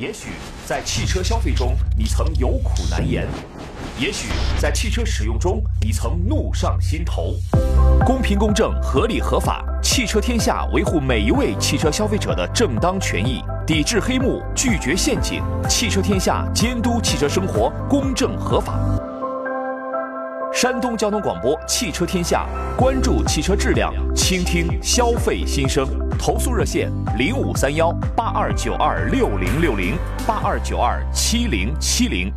也许在汽车消费中，你曾有苦难言；也许在汽车使用中，你曾怒上心头。公平公正、合理合法，汽车天下维护每一位汽车消费者的正当权益，抵制黑幕，拒绝陷阱。汽车天下监督汽车生活公正合法。山东交通广播《汽车天下》，关注汽车质量，倾听消费心声。投诉热线：零五三幺八二九二六零六零八二九二七零七零。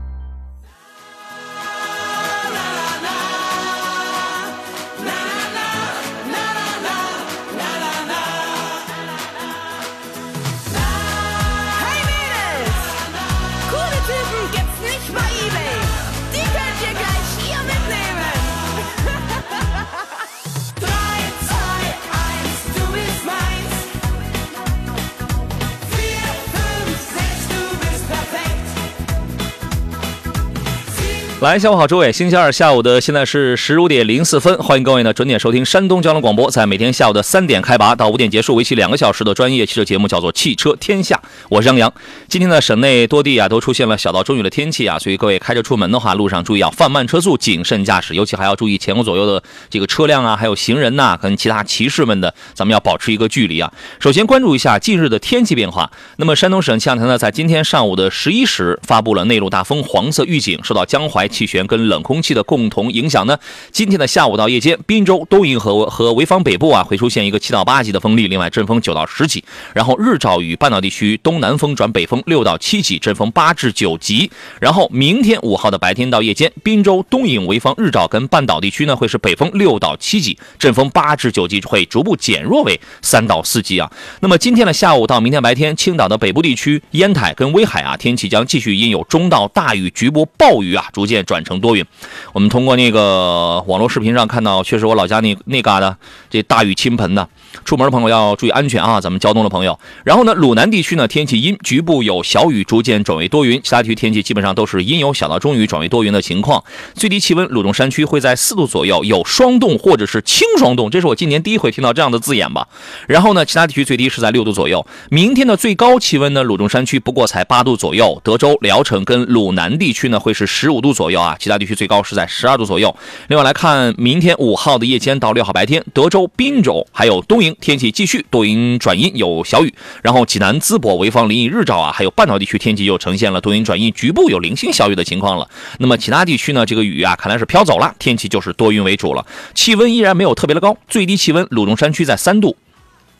来，下午好，诸位，星期二下午的现在是十五点零四分，欢迎各位呢准点收听山东交通广播，在每天下午的三点开拔到五点结束，为期两个小时的专业汽车节目，叫做《汽车天下》，我是杨洋。今天呢，省内多地啊都出现了小到中雨的天气啊，所以各位开车出门的话，路上注意要放慢车速，谨慎驾驶，尤其还要注意前后左右的这个车辆啊，还有行人呐、跟其他骑士们的，咱们要保持一个距离啊。首先关注一下近日的天气变化。那么山东省气象台呢，在今天上午的十一时发布了内陆大风黄色预警，受到江淮气旋跟冷空气的共同影响呢，今天的下午到夜间，滨州、东营和和潍坊北部啊会出现一个七到八级的风力，另外阵风九到十级，然后日照与半岛地区东南风转北风六到七级，阵风八至九级。然后明天五号的白天到夜间，滨州、东营、潍坊日照跟半岛地区呢会是北风六到七级，阵风八至九级会逐步减弱为三到四级啊。那么今天的下午到明天白天，青岛的北部地区、烟台跟威海啊，天气将继续因有中到大雨、局部暴雨啊，逐渐转成多云。我们通过那个网络视频上看到，确实我老家那那旮瘩这大雨倾盆的，出门的朋友要注意安全啊！咱们交通的朋友。然后呢，鲁南地区呢天气阴，局部有小雨，逐渐转为多云；其他地区天气基本上都是阴有小到中雨转为多云的情况。最低气温，鲁中山区会在四度左右，有霜冻或者是轻霜冻，这是我今年第一回听到这样的字眼吧。然后呢，其他地区最低是在六度左右。明天的最高气温呢，鲁中山区不过才八度左右，德州、聊城跟鲁南地区呢会是十五度左右啊，其他地区最高是在十二度左右。另外来看，明天五号的夜间到六号白天，德州、滨州还有东天气继续多云转阴，有小雨。然后济南、淄博、潍坊、临沂日照啊，还有半岛地区天气又呈现了多云转阴，局部有零星小雨的情况了。那么其他地区呢，这个雨啊看来是飘走了，天气就是多云为主了。气温依然没有特别的高，最低气温鲁中山区在三度，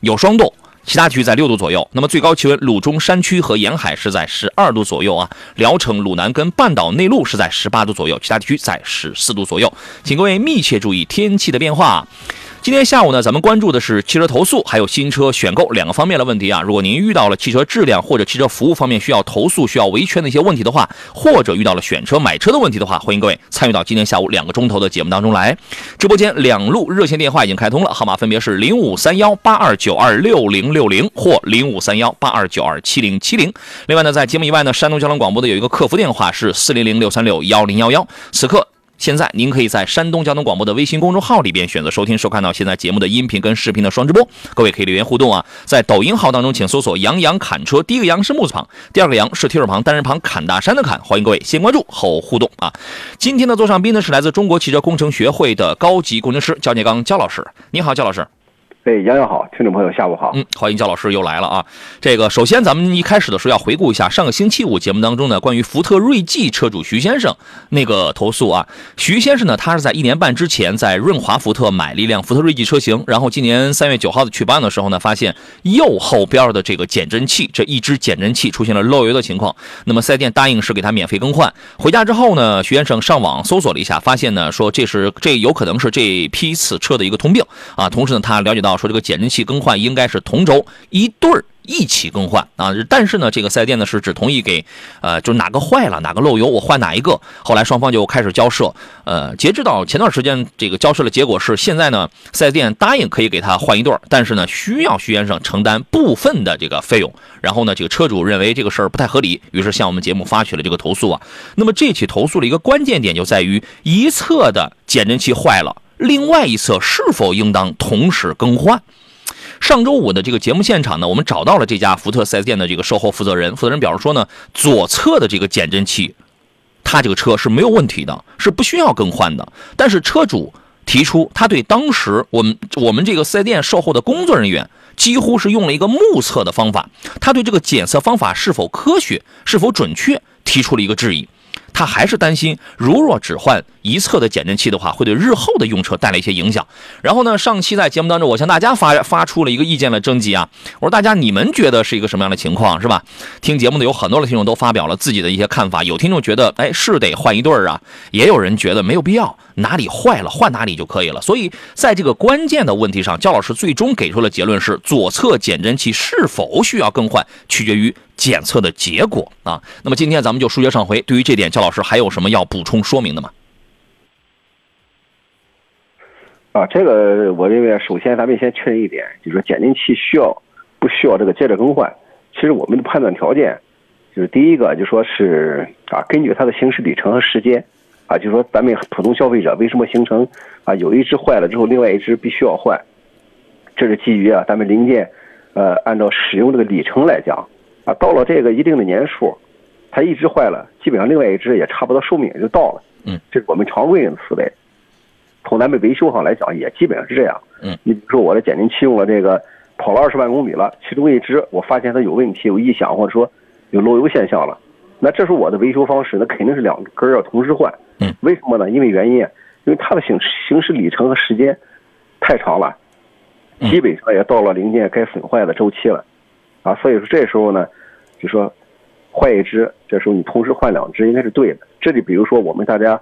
有霜冻。其他区域在六度左右，那么最高气温鲁中山区和沿海是在十二度左右啊，聊城、鲁南跟半岛内陆是在十八度左右，其他地区在十四度左右，请各位密切注意天气的变化。今天下午呢，咱们关注的是汽车投诉还有新车选购两个方面的问题啊。如果您遇到了汽车质量或者汽车服务方面需要投诉、需要维权的一些问题的话，或者遇到了选车买车的问题的话，欢迎各位参与到今天下午两个钟头的节目当中来。直播间两路热线电话已经开通了，号码分别是零五三幺八二九二六零六零或零五三幺八二九二七零七零。另外呢，在节目以外呢，山东交通广播的有一个客服电话是四零零六三六幺零幺幺。此刻。现在您可以在山东交通广播的微信公众号里边选择收听收看到现在节目的音频跟视频的双直播，各位可以留言互动啊。在抖音号当中，请搜索“杨洋砍车”，第一个“杨”是木字旁，第二个“杨”是提手旁单人旁砍大山的砍。欢迎各位先关注后互动啊。今天的座上宾呢是来自中国汽车工程学会的高级工程师焦建刚焦老师，你好，焦老师。哎，杨洋好，听众朋友下午好。嗯，欢迎焦老师又来了啊！这个首先咱们一开始的时候要回顾一下上个星期五节目当中呢，关于福特锐际车主徐先生那个投诉啊。徐先生呢，他是在一年半之前在润华福特买了一辆福特锐际车型，然后今年三月九号的去保养的时候呢，发现右后边的这个减震器这一只减震器出现了漏油的情况。那么四 S 店答应是给他免费更换。回家之后呢，徐先生上网搜索了一下，发现呢说这是这有可能是这批次车的一个通病啊。同时呢，他了解到。说这个减震器更换应该是同轴一对儿一起更换啊，但是呢，这个四 S 店呢是只同意给，呃，就哪个坏了哪个漏油我换哪一个。后来双方就开始交涉，呃，截止到前段时间这个交涉的结果是，现在呢四 S 店答应可以给他换一对儿，但是呢需要徐先生承担部分的这个费用。然后呢，这个车主认为这个事儿不太合理，于是向我们节目发起了这个投诉啊。那么这起投诉的一个关键点就在于一侧的减震器坏了。另外一侧是否应当同时更换？上周五的这个节目现场呢，我们找到了这家福特 4S 店的这个售后负责人，负责人表示说呢，左侧的这个减震器，他这个车是没有问题的，是不需要更换的。但是车主提出，他对当时我们我们这个 4S 店售后的工作人员几乎是用了一个目测的方法，他对这个检测方法是否科学、是否准确提出了一个质疑。他还是担心，如若只换一侧的减震器的话，会对日后的用车带来一些影响。然后呢，上期在节目当中，我向大家发发出了一个意见的征集啊，我说大家你们觉得是一个什么样的情况，是吧？听节目的有很多的听众都发表了自己的一些看法，有听众觉得，哎，是得换一对儿啊，也有人觉得没有必要，哪里坏了换哪里就可以了。所以在这个关键的问题上，焦老师最终给出了结论是，左侧减震器是否需要更换，取决于。检测的结果啊，那么今天咱们就书接上回。对于这点，焦老师还有什么要补充说明的吗？啊，这个我认为，首先咱们先确认一点，就是说减震器需要不需要这个接着更换？其实我们的判断条件就是第一个，就说是啊，根据它的行驶里程和时间啊，就说咱们普通消费者为什么形成啊，有一只坏了之后，另外一只必须要换，这是基于啊，咱们零件呃，按照使用这个里程来讲。啊，到了这个一定的年数，它一只坏了，基本上另外一只也差不多寿命也就到了。嗯，这是我们常规人的思维。从咱们维修上来讲，也基本上是这样。嗯，你比如说我的减震器用了这个跑了二十万公里了，其中一只我发现它有问题、有异响，或者说有漏油现象了，那这是我的维修方式，那肯定是两根要同时换。嗯，为什么呢？因为原因，因为它的行行驶里程和时间太长了，基本上也到了零件该损坏的周期了。啊，所以说这时候呢，就说换一只，这时候你同时换两只应该是对的。这里比如说我们大家，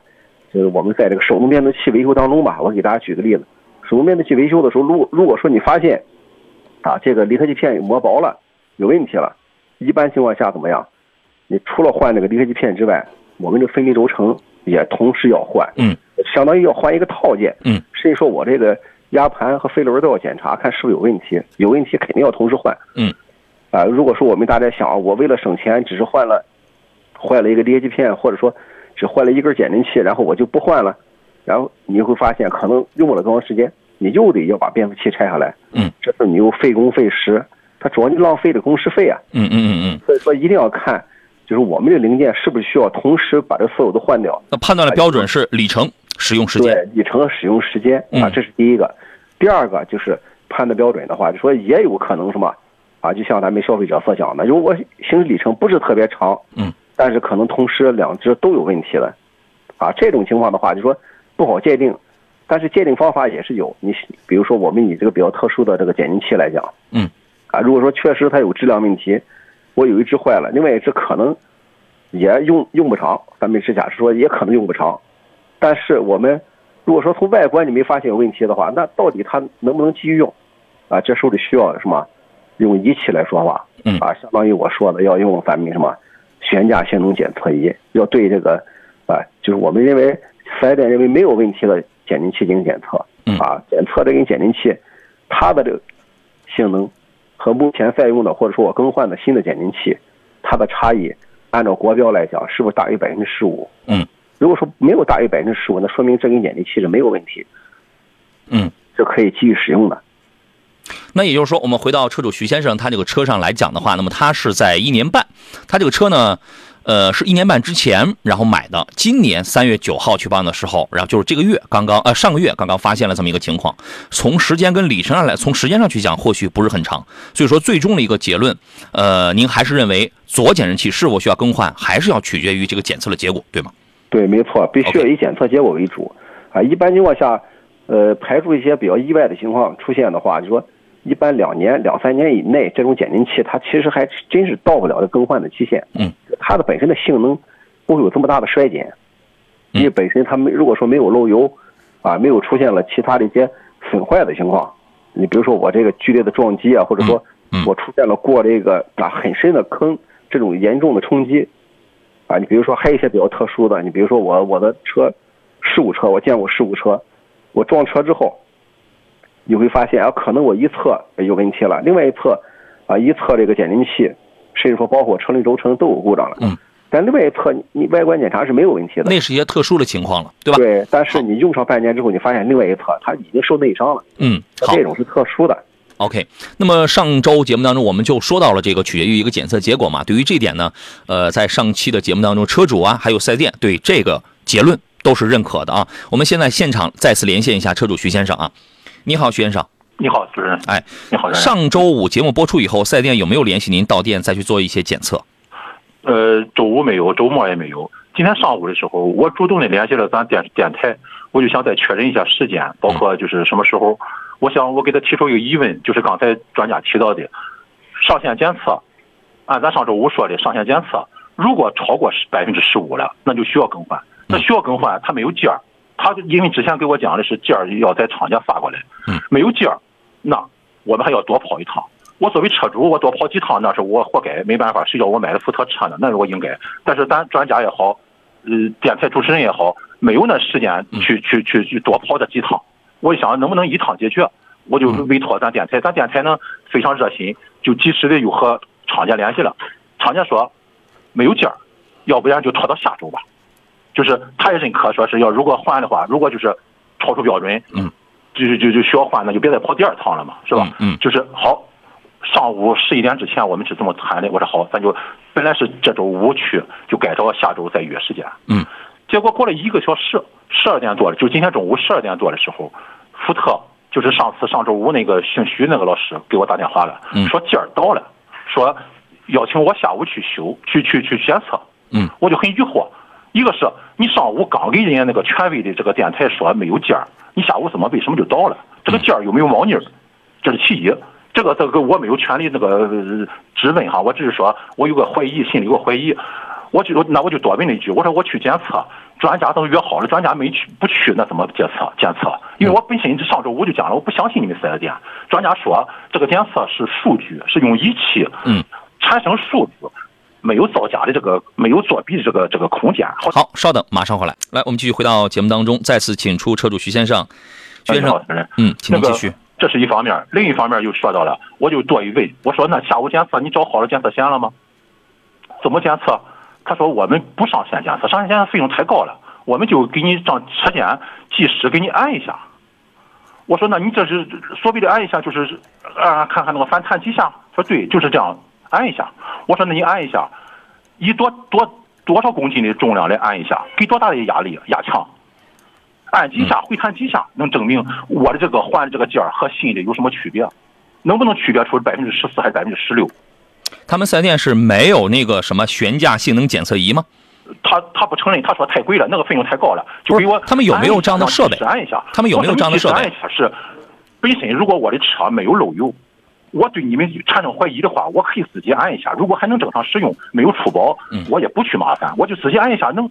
就是我们在这个手动变速器维修当中吧，我给大家举个例子，手动变速器维修的时候，如果如果说你发现啊这个离合器片磨薄了，有问题了，一般情况下怎么样？你除了换那个离合器片之外，我们这分离轴承也同时要换，嗯，相当于要换一个套件，嗯，甚至说我这个压盘和飞轮都要检查，看是不是有问题，有问题肯定要同时换，嗯。啊，如果说我们大家想，我为了省钱，只是换了坏了一个离合器片，或者说只换了一根减震器，然后我就不换了，然后你会发现可能用不了多长时间，你又得要把变速器拆下来，嗯，这时候你又费工费时，它主要你浪费的工时费啊，嗯嗯嗯嗯，所以说一定要看，就是我们这零件是不是需要同时把这所有都换掉。那判断的标准是里程使用时间，对，里程和使用时间啊，这是第一个。第二个就是判断标准的话，就说也有可能什么。啊，就像咱们消费者所讲的，如果行驶里程不是特别长，嗯，但是可能同时两只都有问题了，啊，这种情况的话，就说不好界定，但是界定方法也是有。你比如说，我们以这个比较特殊的这个减震器来讲，嗯，啊，如果说确实它有质量问题，我有一只坏了，另外一只可能也用用不长，咱们是假设说也可能用不长，但是我们如果说从外观你没发现有问题的话，那到底它能不能继续用？啊，这时候得需要什么？用仪器来说话，嗯啊，相当于我说的要用咱们什么悬架性能检测仪，要对这个啊，就是我们认为四 S 店认为没有问题的减震器进行检测，嗯啊，检测这根减震器它的这个性能和目前在用的或者说我更换的新的减震器它的差异，按照国标来讲是不是大于百分之十五？嗯，如果说没有大于百分之十五，那说明这根减震器是没有问题，嗯，是可以继续使用的。那也就是说，我们回到车主徐先生他这个车上来讲的话，那么他是在一年半，他这个车呢，呃，是一年半之前然后买的，今年三月九号去办的时候，然后就是这个月刚刚呃上个月刚刚发现了这么一个情况。从时间跟里程上来，从时间上去讲，或许不是很长。所以说，最终的一个结论，呃，您还是认为左减震器是否需要更换，还是要取决于这个检测的结果，对吗？对，没错，必须要以检测结果为主啊。一般情况下，呃，排除一些比较意外的情况出现的话，就说一般两年、两三年以内，这种减震器它其实还真是到不了这更换的期限。嗯，它的本身的性能不会有这么大的衰减，嗯因为本身它没如果说没有漏油，啊，没有出现了其他的一些损坏的情况，你比如说我这个剧烈的撞击啊，或者说我出现了过这个啊很深的坑，这种严重的冲击，啊，你比如说还有一些比较特殊的，你比如说我我的车，事故车，我见过事故车，我撞车之后，你会发现啊，可能我一侧有问题了，另外一侧啊一侧这个减震器，甚至说包括车轮轴承都有故障了，嗯，但另外一侧你你外观检查是没有问题的，那是一些特殊的情况了，对吧？对，但是你用上半年之后，你发现另外一侧它已经受内伤了，嗯，好这种是特殊的。OK，那么上周节目当中我们就说到了这个取决于一个检测结果嘛。对于这点呢，呃，在上期的节目当中，车主啊还有四 S 店对这个结论都是认可的啊。我们现在现场再次连线一下车主徐先生啊，你好，徐先生。你好，主持人。哎，你好，上周五节目播出以后，四 S 店有没有联系您到店再去做一些检测？呃，周五没有，周末也没有。今天上午的时候，我主动的联系了咱电电台，我就想再确认一下时间，包括就是什么时候。我想我给他提出一个疑问，就是刚才专家提到的上线检测，按咱上周五说的上线检测，如果超过百分之十五了，那就需要更换。那需要更换，它没有件儿，他因为之前给我讲的是件儿要在厂家发过来，没有件儿，那我们还要多跑一趟。我作为车主，我多跑几趟那是我活该，没办法，谁叫我买的福特车呢？那是我应该。但是咱专家也好，呃，电台主持人也好，没有那时间去去去去多跑这几趟。我想能不能一趟解决，我就委托咱电台，咱电台呢非常热心，就及时的又和厂家联系了。厂家说没有件儿，要不然就拖到下周吧。就是他也认可，说是要如果换的话，如果就是超出标准，嗯，就就就就需要换，那就别再跑第二趟了嘛，是吧？嗯嗯就是好。上午十一点之前我们是这么谈的，我说好，咱就本来是这周五去，就改到下周再约时间。嗯，结果过了一个小时，十二点多了，就今天中午十二点多的时候，福特就是上次上周五那个姓徐那个老师给我打电话了，嗯说件儿到了，说邀请我下午去修，去去去检测。嗯，我就很疑惑，一个是你上午刚给人家那个权威的这个电台说没有件儿，你下午怎么为什么就到了？这个件儿有没有猫腻儿？这是其一。这个这个我没有权利那个呃质问哈，我只是说我有个怀疑，心里有个怀疑，我就那我就多问了一句，我说我去检测，专家都约好了，专家没去不去，那怎么检测检测？因为我本身上周五就讲了，我不相信你们四 S 店，专家说这个检测是数据，是用仪器嗯产生数据，没有造假的这个没有作弊的这个这个空间。好，好，稍等，马上回来。来，我们继续回到节目当中，再次请出车主徐先生。徐先生，嗯，请您那个继续。这是一方面，另一方面又说到了，我就多一问，我说那下午检测你找好了检测线了吗？怎么检测？他说我们不上线检测，上线检测费用太高了，我们就给你让车间技师给你按一下。我说那你这是所谓的按一下，就是啊看看那个反弹几下。说对，就是这样按一下。我说那你按一下，以多多多少公斤的重量来按一下，给多大的压力压强？按几下回弹几下，能证明我的这个换的这个件儿和新的有什么区别？能不能区别出百分之十四还是百分之十六？他们四 S 店是没有那个什么悬架性能检测仪吗？他他不承认，他说太贵了，那个费用太高了，就给我他们有没有这样的设备按一下，他们有没有这样的设备按一下是本身如果我的车没有漏油，我对你们产生怀疑的话，我可以自己按一下，如果还能正常使用，没有出包，嗯我也不去麻烦，我就自己按一下，能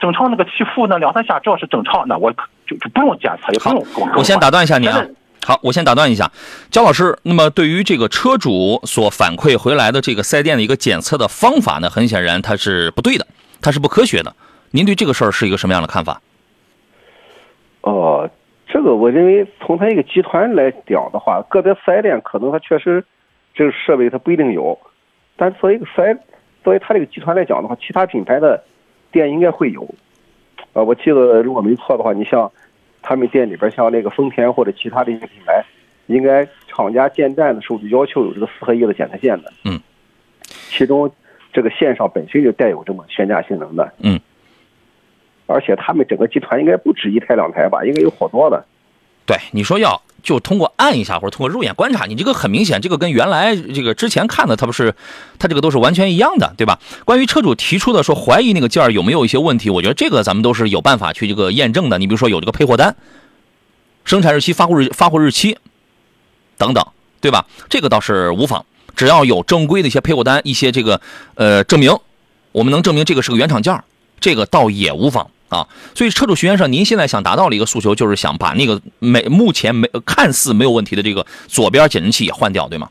正常那个起伏那两三下，只要是正常，那我就就不用检测，也不好用更。我先打断一下你啊。好，我先打断一下，焦老师。那么对于这个车主所反馈回来的这个四 S 店的一个检测的方法呢，很显然它是不对的，它是不科学的。您对这个事儿是一个什么样的看法？哦，这个我认为从它一个集团来讲的话，个别四 S 店可能它确实这个设备它不一定有，但作为一个四 S，作为它这个集团来讲的话，其他品牌的店应该会有。啊，我记得如果没错的话，你像他们店里边像那个丰田或者其他的一些品牌，应该厂家建站的时候就要求有这个四合一的检测线的。嗯，其中这个线上本身就带有这么悬架性能的。嗯，而且他们整个集团应该不止一台两台吧，应该有好多的。对，你说要就通过按一下或者通过肉眼观察，你这个很明显，这个跟原来这个之前看的它不是，它这个都是完全一样的，对吧？关于车主提出的说怀疑那个件儿有没有一些问题，我觉得这个咱们都是有办法去这个验证的。你比如说有这个配货单、生产日期、发货日发货日期等等，对吧？这个倒是无妨，只要有正规的一些配货单、一些这个呃证明，我们能证明这个是个原厂件儿，这个倒也无妨。啊，所以车主徐先生，您现在想达到的一个诉求，就是想把那个没目前没看似没有问题的这个左边减震器也换掉，对吗？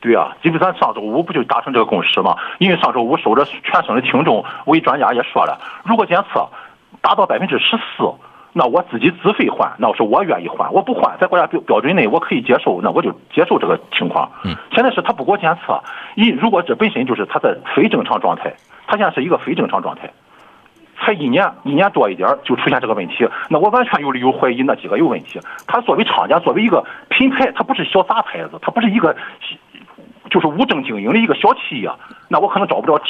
对啊，基本上上周五不就达成这个共识吗？因为上周五收着全省的听众，我一专家也说了，如果检测达到百分之十四，那我自己自费换，那是我愿意换，我不换，在国家标标准内我可以接受，那我就接受这个情况。嗯，现在是他不给我检测，一如果这本身就是他在非正常状态，他现在是一个非正常状态。才一年一年多一点就出现这个问题，那我完全有理由怀疑那几个有问题。他作为厂家，作为一个品牌，他不是小杂牌子，他不是一个就是无证经营的一个小企业，那我可能找不着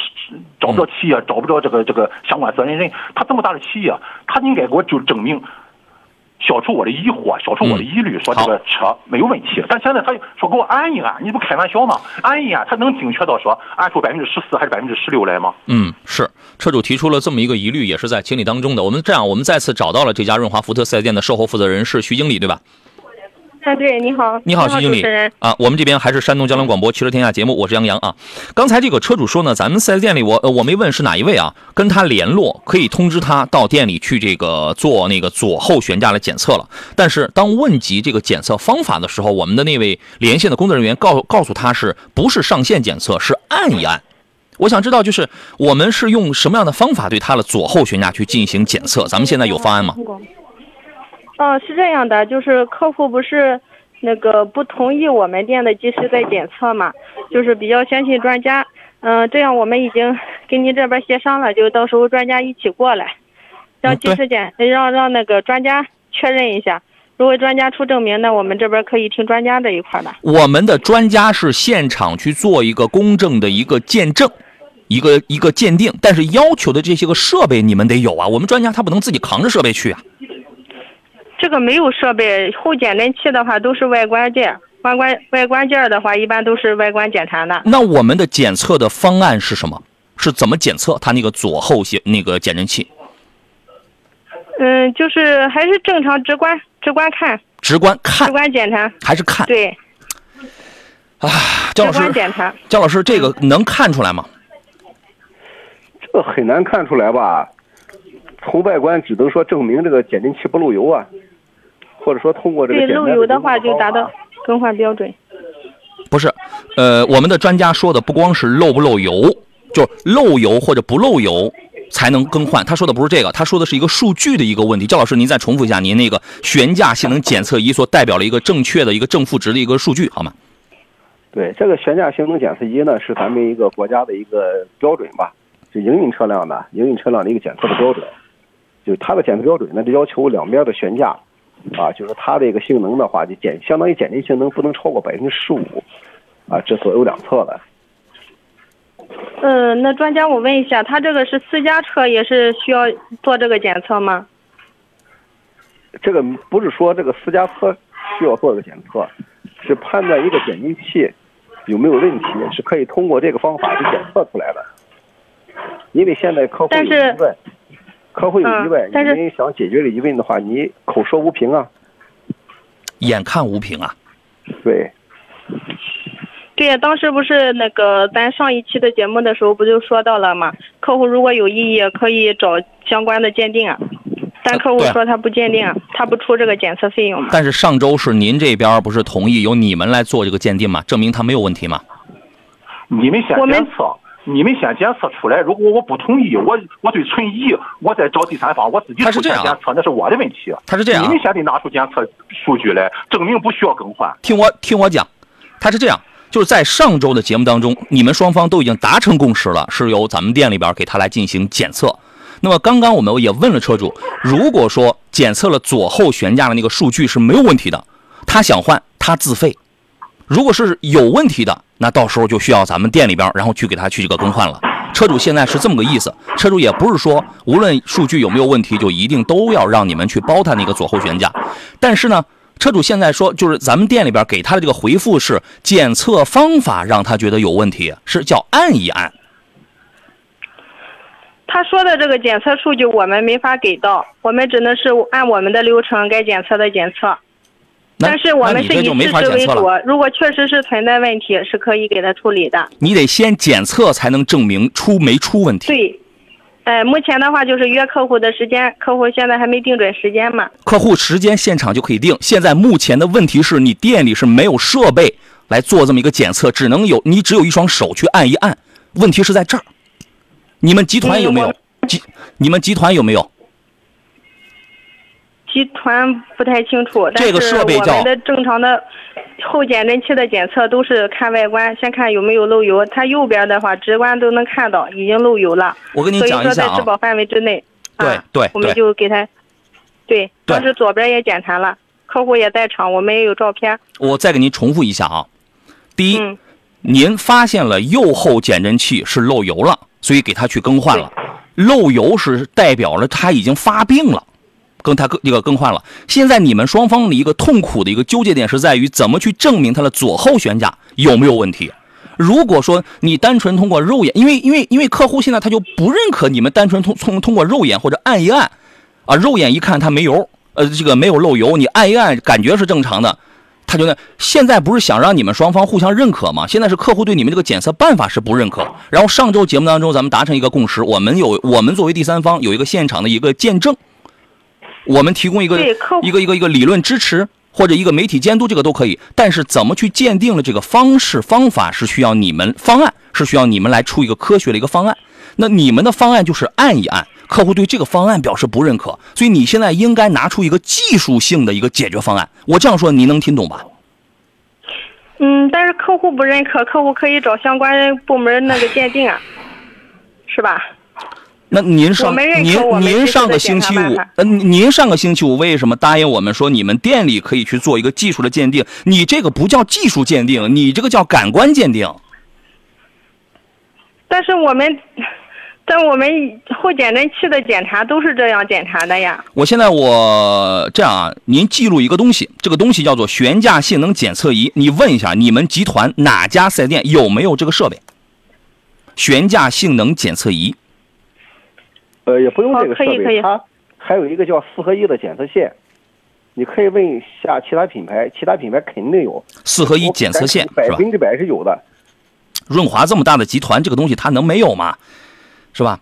找不着企业，找不着这个这个相关责任人。他这么大的企业，他应该给我就证明。消除我的疑惑，消除我的疑虑，说这个车没有问题。但现在他说给我按一按，你不开玩笑吗？按一按，他能精确到说按出百分之十四还是百分之十六来吗？嗯，是车主提出了这么一个疑虑，也是在情理当中的。我们这样，我们再次找到了这家润华福特四 S 店的售后负责人是徐经理，对吧？哎，对，你好，你好，徐经理啊，我们这边还是山东交通广播汽车天下节目，我是杨洋啊。刚才这个车主说呢，咱们四 S 店里，我我没问是哪一位啊，跟他联络可以通知他到店里去这个做那个左后悬架的检测了。但是当问及这个检测方法的时候，我们的那位连线的工作人员告告诉他是不是上线检测，是按一按。我想知道就是我们是用什么样的方法对他的左后悬架去进行检测？咱们现在有方案吗？哦，是这样的，就是客户不是那个不同意我们店的技师在检测嘛，就是比较相信专家。嗯，这样我们已经跟您这边协商了，就到时候专家一起过来，让技师检，让让那个专家确认一下。如果专家出证明，那我们这边可以听专家这一块的。我们的专家是现场去做一个公正的一个见证，一个一个鉴定，但是要求的这些个设备你们得有啊。我们专家他不能自己扛着设备去啊。这个没有设备，后减震器的话都是外观件，外观外观件的话一般都是外观检查的。那我们的检测的方案是什么？是怎么检测它那个左后些那个减震器？嗯，就是还是正常直观直观看，直观看，直观检查还是看？对。啊，姜老师，检查。焦老师，这个能看出来吗？这个很难看出来吧？从外观只能说证明这个减震器不漏油啊。或者说通过这个对漏油的话就达到更换标准。不是，呃，我们的专家说的不光是漏不漏油，就漏油或者不漏油才能更换。他说的不是这个，他说的是一个数据的一个问题。赵老师，您再重复一下您那个悬架性能检测仪所代表了一个正确的一个正负值的一个数据，好吗？对，这个悬架性能检测仪呢是咱们一个国家的一个标准吧，就营运车辆的营运车辆的一个检测的标准。就它的检测标准呢，就要求两边的悬架。啊，就是它这个性能的话，就减相当于减震性能不能超过百分之十五，啊，这左右两侧的。嗯，那专家，我问一下，他这个是私家车也是需要做这个检测吗？这个不是说这个私家车需要做这个检测，是判断一个减震器有没有问题，是可以通过这个方法去检测出来的。因为现在客户有疑问。客户有疑问，你们想解决这疑问的话，你口说无凭啊，眼看无凭啊，对，对呀，当时不是那个咱上一期的节目的时候不就说到了吗？客户如果有异议，可以找相关的鉴定啊，但客户说他不鉴定，他不出这个检测费用。但是上周是您这边不是同意由你们来做这个鉴定吗？证明他没有问题吗？你们先检测。你们先检测出来，如果我不同意，我我对存疑，我再找第三方，我自己出检测，那是我的问题。他是这样，你们先得拿出检测数据来，证明不需要更换。听我听我讲，他是这样，就是在上周的节目当中，你们双方都已经达成共识了，是由咱们店里边给他来进行检测。那么刚刚我们也问了车主，如果说检测了左后悬架的那个数据是没有问题的，他想换他自费；如果是有问题的。那到时候就需要咱们店里边，然后去给他去这个更换了。车主现在是这么个意思，车主也不是说无论数据有没有问题，就一定都要让你们去包他那个左后悬架。但是呢，车主现在说，就是咱们店里边给他的这个回复是检测方法让他觉得有问题，是叫按一按。他说的这个检测数据我们没法给到，我们只能是按我们的流程该检测的检测。但是我们是以事实为主，如果确实是存在问题，是可以给他处理的。你得先检测才能证明出没出问题。对，呃，目前的话就是约客户的时间，客户现在还没定准时间嘛。客户时间现场就可以定。现在目前的问题是你店里是没有设备来做这么一个检测，只能有你只有一双手去按一按。问题是在这儿。你们集团有没有？集你们集团有没有？集团不太清楚，这个设备叫我们的正常的后减震器的检测都是看外观，先看有没有漏油。它右边的话直观都能看到已经漏油了。我跟你讲一下所以说在质保范围之内。啊，对对我们就给他，对，对当时左边也检查了，客户也在场，我们也有照片。我再给您重复一下啊。第一，嗯，您发现了右后减震器是漏油了，所以给它去更换了。漏油是代表了它已经发病了，跟它更这个更换了。现在你们双方的一个痛苦的一个纠结点是在于怎么去证明它的左后悬架有没有问题。如果说你单纯通过肉眼，因为因为因为客户现在他就不认可你们单纯通通通过肉眼或者按一按，啊，肉眼一看它没油，呃，这个没有漏油，你按一按感觉是正常的，他觉得现在不是想让你们双方互相认可吗？现在是客户对你们这个检测办法是不认可。然后上周节目当中，咱们达成一个共识，我们有我们作为第三方有一个现场的一个见证，我们提供一个一个一个一个理论支持或者一个媒体监督，这个都可以。但是怎么去鉴定了这个方式方法是需要你们方案是需要你们来出一个科学的一个方案。那你们的方案就是按一按，客户对这个方案表示不认可，所以你现在应该拿出一个技术性的一个解决方案。我这样说您能听懂吧？嗯，但是客户不认可，客户可以找相关部门那个鉴定啊，是吧？那您上您您上个星期五呃，您上个星期五为什么答应我们说你们店里可以去做一个技术的鉴定？你这个不叫技术鉴定，你这个叫感官鉴定。但是我们，在我们后减震器的检查都是这样检查的呀。我现在我这样啊，您记录一个东西，这个东西叫做悬架性能检测仪。你问一下你们集团哪家四 S 店有没有这个设备？悬架性能检测仪。呃，也不用这个设备，它还有一个叫四合一的检测线，你可以问一下其他品牌，其他品牌肯定有四合一检测线？百分之百是有的。润华这么大的集团，这个东西它能没有吗？是吧？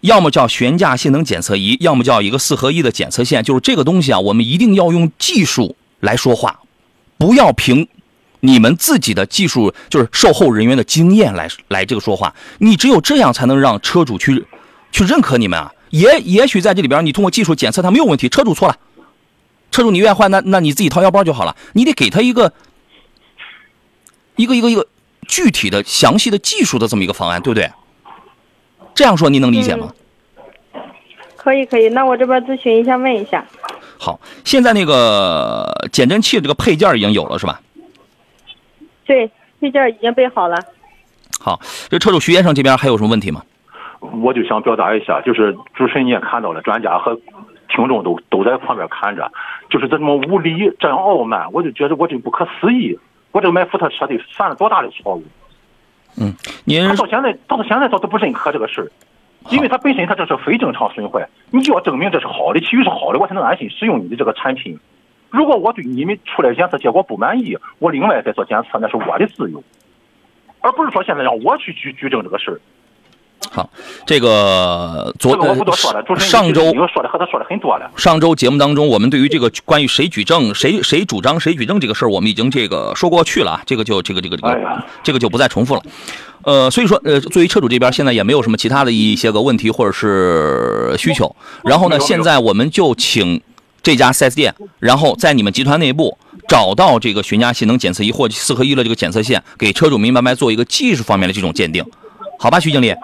要么叫悬架性能检测仪，要么叫一个四合一的检测线。就是这个东西啊，我们一定要用技术来说话，不要凭你们自己的技术，就是售后人员的经验来来这个说话。你只有这样才能让车主去去认可你们啊。也也许在这里边，你通过技术检测它没有问题，车主错了，车主你愿意换，那那你自己掏腰包就好了。你得给他一个一个一个一个具体的、详细的技术的这么一个方案，对不对？这样说您能理解吗？可以可以，那我这边咨询一下，问一下。好，现在那个减震器这个配件已经有了是吧？对，配件已经备好了。好，这车主徐先生这边还有什么问题吗？我就想表达一下，就是主持人你也看到了，专家和听众都都在旁边看着，就是这么无理，这样傲慢，我就觉得我真不可思议。我这个买福特车的犯了多大的错误？嗯您他到现在，他到现在他都不认可这个事儿，因为他本身他这是非正常损坏，你就要证明这是好的，其余是好的，我才能安心使用你的这个产品。如果我对你们出来检测结果不满意，我另外再做检测，那是我的自由，而不是说现在让我去举举证这个事儿。好，这个昨这个我不多说了，上周说的和他说的很多了。上周节目当中，我们对于这个关于谁举证、谁谁主张、谁举证这个事儿，我们已经这个说过去了啊，这个就这个这个这个、哎这个就不再重复了。呃，所以说呃，作为车主这边现在也没有什么其他的一些个问题或者是需求。然后呢，现在我们就请这家 4S 店，然后在你们集团内部找到这个悬架性能检测仪或者四合一的这个检测线，给车主明白白做一个技术方面的这种鉴定，好吧，徐经理？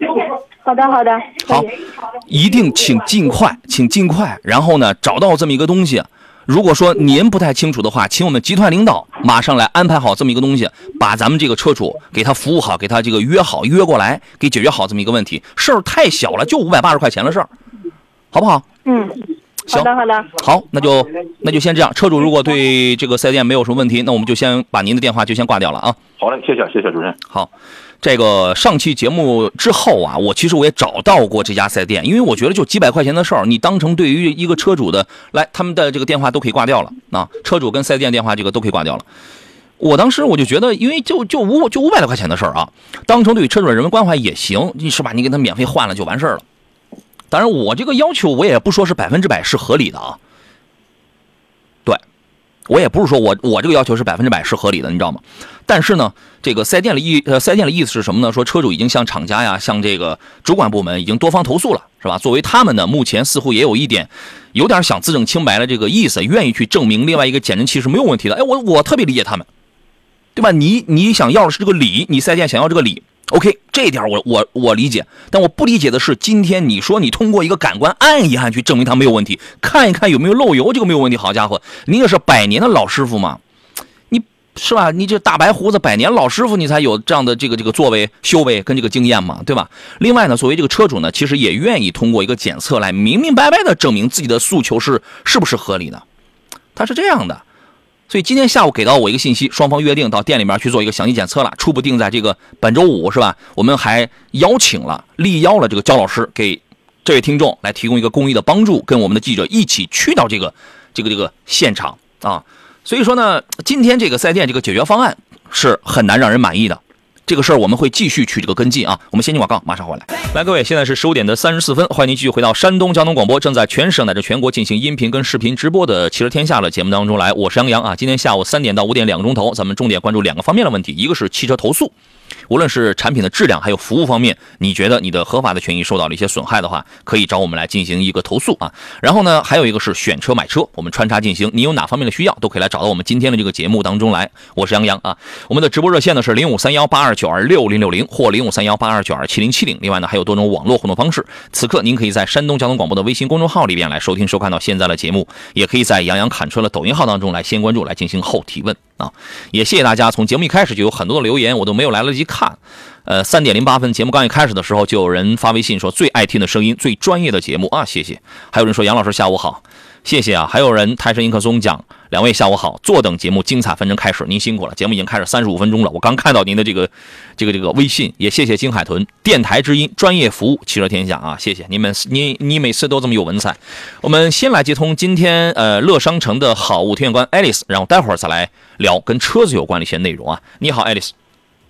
好的好的，好。，一定请尽快，请尽快。然后呢，找到这么一个东西。如果说您不太清楚的话，请我们集团领导马上来安排好这么一个东西，把咱们这个车主给他服务好，给他这个约好约过来，给解决好这么一个问题。事儿太小了，就五百八十块钱的事儿，好不好？嗯，行好的好的。好，那就那就先这样。车主如果对这个四 S 店没有什么问题，那我们就先把您的电话就先挂掉了啊。好嘞，谢谢谢谢主任。好，这个上期节目之后啊，我其实我也找到过这家四 S 店，因为我觉得就几百块钱的事儿，你当成对于一个车主的来，他们的这个电话都可以挂掉了啊，车主跟四 S 店电话这个都可以挂掉了。我当时我就觉得，因为就就五就五百来块钱的事儿啊，当成对于车主的人文关怀也行，你是吧？你给他免费换了就完事儿了。当然，我这个要求我也不说是百分之百是合理的啊。我也不是说我我这个要求是百分之百是合理的，你知道吗？但是呢，这个四店的意呃四店的意思是什么呢？说车主已经向厂家呀，向这个主管部门已经多方投诉了，是吧？作为他们呢，目前似乎也有一点，有点想自证清白的这个意思，愿意去证明另外一个减震器是没有问题的。哎，我我特别理解他们，对吧？你你想要的是这个理，你四店想要这个理，OK，这一点我我我理解，但我不理解的是，今天你说你通过一个感官按一按去证明它没有问题，看一看有没有漏油，这个没有问题。好家伙，您也是百年的老师傅嘛，你是吧？你这大白胡子百年老师傅，你才有这样的这个这个作为修为跟这个经验嘛，对吧？另外呢，作为这个车主呢，其实也愿意通过一个检测来明明白白的证明自己的诉求是是不是合理的，他是这样的。所以今天下午给到我一个信息，双方约定到店里面去做一个详细检测了，初步定在这个本周五，是吧？我们还邀请了力邀了这个焦老师给这位听众来提供一个公益的帮助，跟我们的记者一起去到这个这个这个现场啊。所以说呢，今天这个赛店这个解决方案是很难让人满意的。这个事儿我们会继续去这个跟进啊。我们先进广告，马上回来。来，各位，现在是十五点的三十四分，欢迎您继续回到山东交通广播，正在全省乃至全国进行音频跟视频直播的《汽车天下》的节目当中来。我是杨洋啊。今天下午三点到五点两个钟头，咱们重点关注两个方面的问题，一个是汽车投诉。无论是产品的质量还有服务方面，你觉得你的合法的权益受到了一些损害的话，可以找我们来进行一个投诉啊。然后呢，还有一个是选车买车，我们穿插进行，你有哪方面的需要，都可以来找到我们今天的这个节目当中来。我是杨洋啊，我们的直播热线呢是零五三幺八二九二六零六零或零五三幺八二九二七零七零。另外呢，还有多种网络互动方式。此刻您可以在山东交通广播的微信公众号里边来收听收看到现在的节目，也可以在杨洋侃车的抖音号当中来先关注来进行后提问啊。也谢谢大家，从节目一开始就有很多的留言，我都没有来得及看。呃，三点零八分，节目刚一开始的时候，就有人发微信说最爱听的声音，最专业的节目啊，谢谢。还有人说杨老师下午好，谢谢啊。还有人泰山英克松讲两位下午好，坐等节目精彩纷争开始，您辛苦了。节目已经开始三十五分钟了，我刚看到您的这个这个这个微信，也谢谢金海豚电台之音专业服务汽车天下啊，谢谢你们，你你每次都这么有文采。我们先来接通今天呃乐商城的好物体验官 Alice，然后待会儿再来聊跟车子有关的一些内容啊。你好爱丽丝。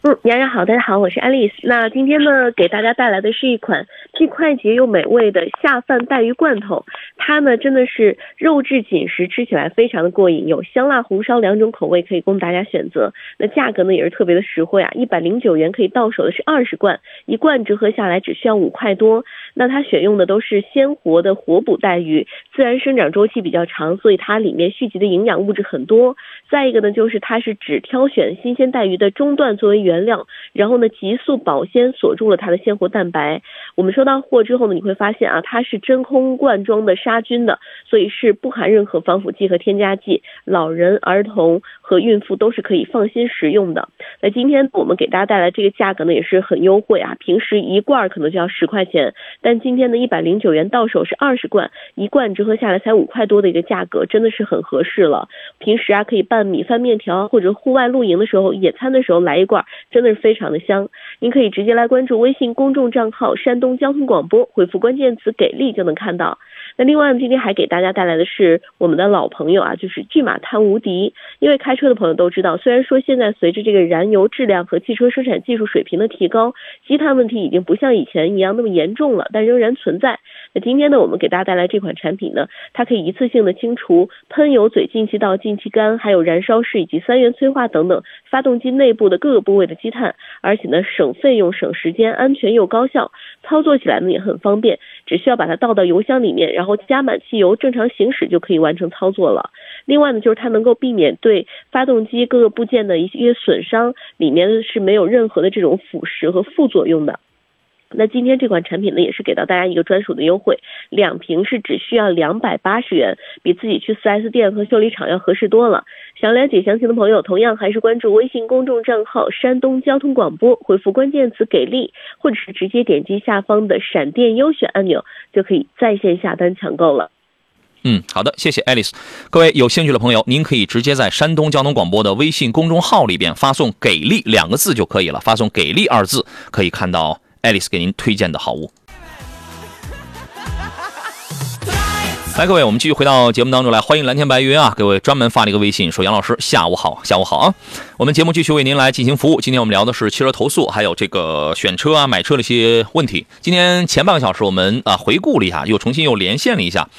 嗯，洋洋好，大家好，我是爱丽丝。那今天呢，给大家带来的是一款既快捷又美味的下饭带鱼罐头。它呢，真的是肉质紧实，吃起来非常的过瘾，有香辣红烧两种口味可以供大家选择。那价格呢，也是特别的实惠啊，一百零九元可以到手的是二十罐，一罐折合下来只需要五块多。那它选用的都是鲜活的活捕带鱼，自然生长周期比较长，所以它里面蓄积的营养物质很多。再一个呢，就是它是只挑选新鲜带鱼的中段作为原料，然后呢，急速保鲜锁住了它的鲜活蛋白。我们说到货之后呢，你会发现啊，它是真空罐装的杀菌的，所以是不含任何防腐剂和添加剂，老人、儿童和孕妇都是可以放心食用的。那今天我们给大家带来这个价格呢，也是很优惠啊，平时一罐可能就要十块钱，但今天的一百零九元到手是二十罐，一罐折合下来才五块多的一个价格，真的是很合适了。平时啊，可以拌米饭、面条，或者户外露营的时候、野餐的时候来一罐，真的是非常的香。您可以直接来关注微信公众账号“山东交通广播”，回复关键词“给力”就能看到。那另外，今天还给大家带来的是我们的老朋友啊，就是骏马贪无敌。因为开车的朋友都知道，虽然说现在随着这个燃油质量和汽车生产技术水平的提高，积碳问题已经不像以前一样那么严重了，但仍然存在。那今天呢，我们给大家带来这款产品呢，它可以一次性的清除喷油嘴、进气道、进气杆，还有燃烧室以及三元催化等等发动机内部的各个部位的积碳，而且呢，省费用、省时间，安全又高效，操作起来呢也很方便，只需要把它倒到油箱里面，然后加满汽油，正常行驶就可以完成操作了。另外呢，就是它能够避免对发动机各个部件的一些损伤，里面是没有任何的这种腐蚀和副作用的。那今天这款产品呢，也是给到大家一个专属的优惠，两瓶是只需要两百八十元，比自己去 4S 店和修理厂要合适多了。想了解详情的朋友，同样还是关注微信公众账号“山东交通广播”，回复关键词“给力”，或者是直接点击下方的闪电优选按钮，就可以在线下单抢购了。嗯，好的，谢谢 Alice。各位有兴趣的朋友，您可以直接在山东交通广播的微信公众号里边发送“给力”两个字就可以了，发送“给力”二字，可以看到爱丽丝给您推荐的好物。来，各位，我们继续回到节目当中来，欢迎蓝天白云啊！各位专门发了一个微信说：“杨老师，下午好，下午好啊！”我们节目继续为您来进行服务。今天我们聊的是汽车投诉，还有这个选车啊、买车的一些问题。今天前半个小时，我们啊回顾了一下，又重新又连线了一下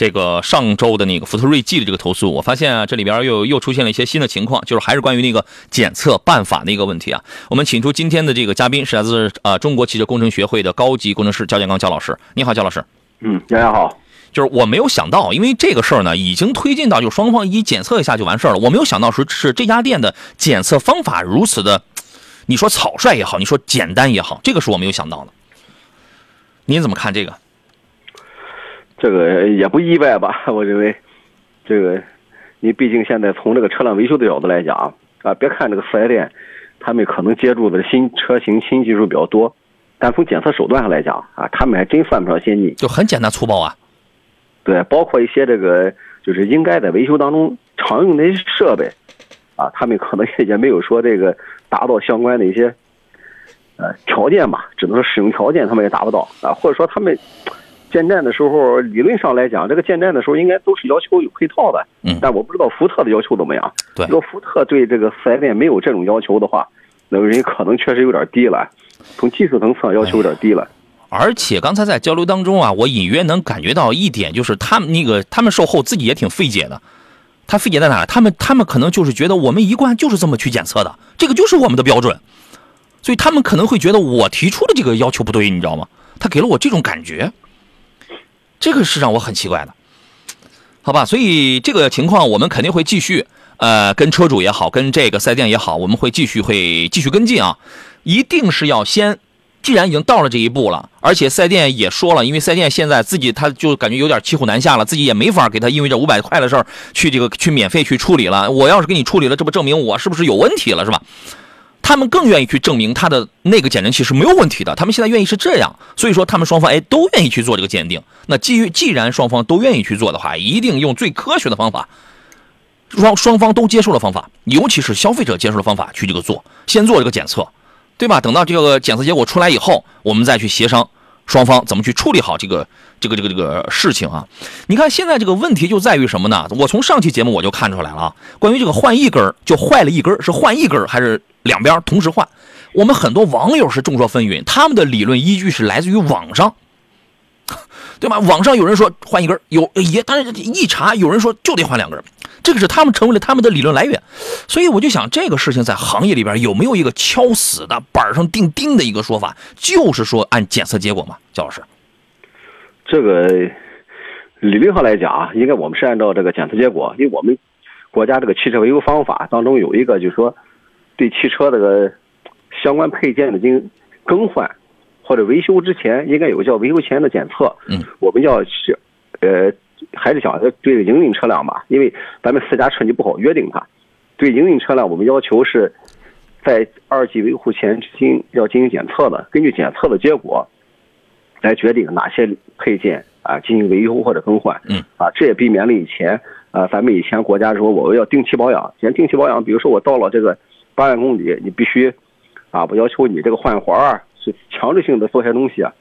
这个上周的那个福特锐际的这个投诉。我发现啊，这里边又又出现了一些新的情况，就是还是关于那个检测办法的一个问题啊。我们请出今天的这个嘉宾是来自呃中国汽车工程学会的高级工程师焦建刚焦老师。你好，焦老师。嗯，大家好。就是我没有想到，因为这个事儿呢，已经推进到就双方一检测一下就完事儿了。我没有想到是是这家店的检测方法如此的，你说草率也好，你说简单也好，这个是我没有想到的。您怎么看这个？这个也不意外吧？我认为，这个你毕竟现在从这个车辆维修的角度来讲啊，别看这个四 S 店，他们可能接触的新车型、新技术比较多，但从检测手段上来讲啊，他们还真算不上先进。就很简单粗暴啊。对，包括一些这个就是应该在维修当中常用的一些设备，啊，他们可能也没有说这个达到相关的一些呃条件吧，只能说使用条件他们也达不到啊，或者说他们建站的时候，理论上来讲，这个建站的时候应该都是要求有配套的，嗯但我不知道福特的要求怎么样。对如果福特对这个四 S 店没有这种要求的话，那个人可能确实有点低了，从技术层次上要求有点低了。而且刚才在交流当中啊，我隐约能感觉到一点，就是他们那个他们售后自己也挺费解的。他费解在哪？他们他们可能就是觉得我们一贯就是这么去检测的，这个就是我们的标准，所以他们可能会觉得我提出的这个要求不对，你知道吗？他给了我这种感觉，这个是让我很奇怪的，好吧？所以这个情况我们肯定会继续，呃，跟车主也好，跟这个四店也好，我们会继续会继续跟进啊，一定是要先既然已经到了这一步了，而且四 S 店也说了，因为四 S 店现在自己他就感觉有点骑虎难下了，自己也没法给他因为这五百块的事儿去这个去免费去处理了。我要是给你处理了，这不证明我是不是有问题了，是吧？他们更愿意去证明他的那个减震器是没有问题的，他们现在愿意是这样，所以说他们双方哎都愿意去做这个鉴定。那基于既然双方都愿意去做的话，一定用最科学的方法，双双方都接受的方法，尤其是消费者接受的方法去这个做，先做这个检测，对吧？等到这个检测结果出来以后，我们再去协商双方怎么去处理好这个这个这个这个事情啊。你看现在这个问题就在于什么呢？我从上期节目我就看出来了啊，关于这个换一根儿就坏了一根儿，是换一根儿还是两边同时换？我们很多网友是众说纷纭，他们的理论依据是来自于网上。对吧？网上有人说换一根儿，有也，但是一查有人说就得换两根儿，这个是他们成为了他们的理论来源。所以我就想，这个事情在行业里边有没有一个敲死的板上钉钉的一个说法，就是说按检测结果嘛，焦老师。这个理论上来讲啊，应该我们是按照这个检测结果，因为我们国家这个汽车维修方法当中有一个，就是说对汽车这个相关配件的进行更换或者维修之前，应该有个叫维修前的检测。嗯，我们要去呃，还是想对营运车辆吧，因为咱们私家车你不好约定它。对营运车辆，我们要求是在二级维护前进要进行检测的，根据检测的结果来决定哪些配件啊进行维修或者更换。嗯，啊，这也避免了以前啊，咱们以前国家说我们要定期保养，现在定期保养，比如说我到了这个八万公里，你必须啊，我要求你这个换环儿是强制性的做些东西啊。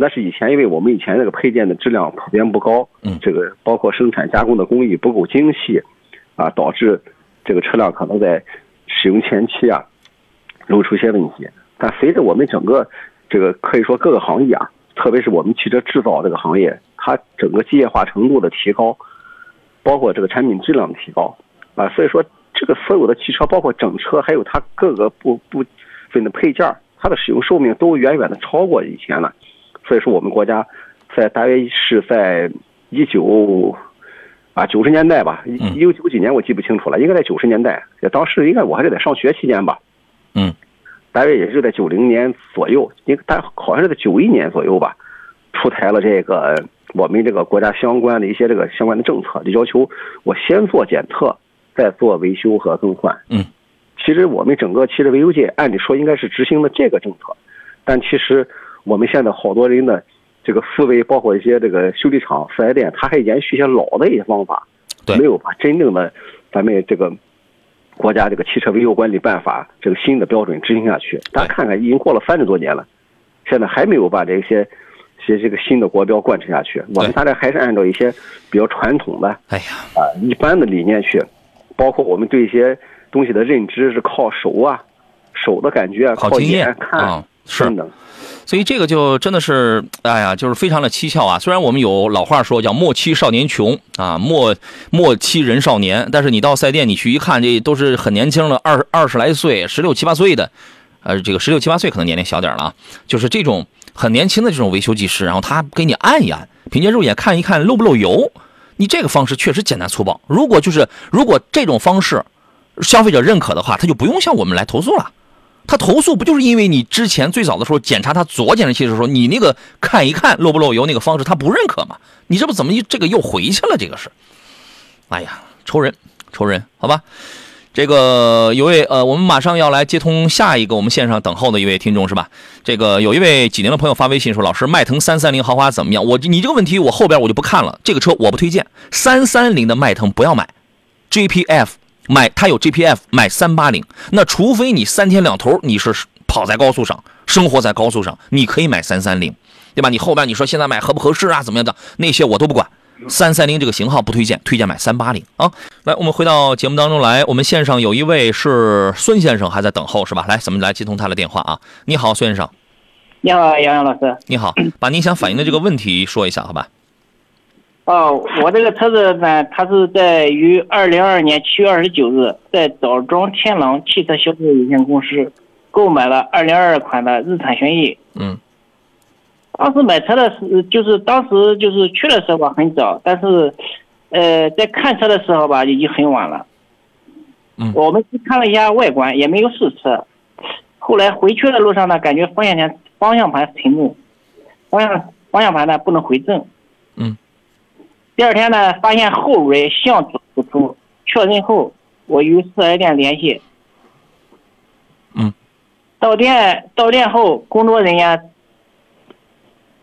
那是以前，因为我们以前那个配件的质量普遍不高，嗯这个包括生产加工的工艺不够精细，啊，导致这个车辆可能在使用前期啊露出一些问题。但随着我们整个这个可以说各个行业啊，特别是我们汽车制造这个行业，它整个机械化程度的提高，包括这个产品质量的提高啊，所以说这个所有的汽车，包括整车，还有它各个部部分的配件，它的使用寿命都远远的超过以前了。所以说，我们国家在大约是在一九啊九十年代吧，一九九几年我记不清楚了，应该在九十年代，当时应该我还是在上学期间吧，嗯，大约也是在九零年左右，应该但好像是在九一年左右吧，出台了这个我们这个国家相关的一些这个相关的政策，就要求我先做检测，再做维修和更换。嗯，其实我们整个汽车维修界按理说应该是执行的这个政策，但其实我们现在好多人的这个思维，包括一些这个修理厂、四 S 店，他还延续一些老的一些方法，对没有把真正的咱们这个国家这个汽车维修管理办法这个新的标准执行下去。大家看看，已经过了三十多年了，现在还没有把这些些这个新的国标贯彻下去。我们大家还是按照一些比较传统的哎呀，啊一般的理念去，包括我们对一些东西的认知是靠手啊、手的感觉啊、靠靠经验眼看啊，是等等。所以这个就真的是，哎呀，就是非常的蹊跷啊。虽然我们有老话说叫“莫欺少年穷”啊，莫莫欺人少年，但是你到赛店你去一看，这都是很年轻的二二十来岁、十六七八岁的，呃，这个十六七八岁可能年龄小点了，就是这种很年轻的这种维修技师，然后他给你按一按，凭借肉眼看一看漏不漏油。你这个方式确实简单粗暴。如果就是如果这种方式消费者认可的话，他就不用向我们来投诉了。他投诉不就是因为你之前最早的时候检查他左减震器的时候，你那个看一看漏不漏油那个方式他不认可嘛？你这不怎么一这个又回去了？这个是，哎呀，仇人，仇人，好吧。这个有位呃，我们马上要来接通下一个我们线上等候的一位听众是吧？这个有一位济宁的朋友发微信说：“老师，迈腾三三零豪华怎么样？”我你这个问题我后边我就不看了，这个车我不推荐，三三零的迈腾不要买，GPF 买它有 GPF 买三八零，那除非你三天两头你是跑在高速上，生活在高速上，你可以买三三零，对吧？你后边你说现在买合不合适啊？怎么样的那些我都不管。三三零这个型号不推荐，推荐买三八零啊。来，我们回到节目当中来，我们线上有一位是孙先生，还在等候是吧？来，咱们来接通他的电话啊。你好，孙先生。你好，杨洋老师。你好，把您想反映的这个问题说一下，好吧？哦，我这个车子呢，它是在于二零二二年七月二十九日，在枣庄天狼汽车销售有限公司购买了二零二二款的日产轩逸。嗯。当时买车的时，就是当时就是去的时候吧，很早，但是，呃，在看车的时候吧，已经很晚了。嗯。我们去看了一下外观，也没有试车。后来回去的路上呢，感觉方向盘方向盘停住，方向方向盘呢不能回正。嗯。第二天呢，发现后轮向左突出，确认后，我与四 S 店联系。嗯。到店到店后，工作人员。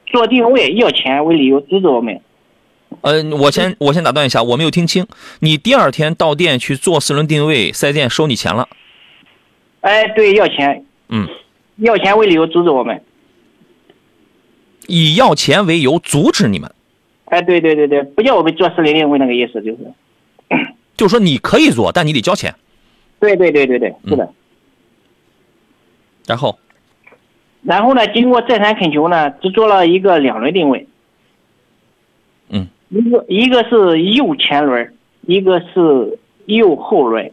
做定位要钱为理由阻止我们。呃，我先我先打断一下，我没有听清。你第二天到店去做四轮定位，四 S 店收你钱了？哎，对，要钱。嗯。要钱为理由阻止我们。以要钱为由阻止你们？哎，对对对对，不叫我们做四零定位那个意思就是。就是说你可以做，但你得交钱。对对对对对，是的。然后。然后呢，经过再三恳求呢，只做了一个两轮定位。嗯。一个一个是右前轮，一个是右后轮。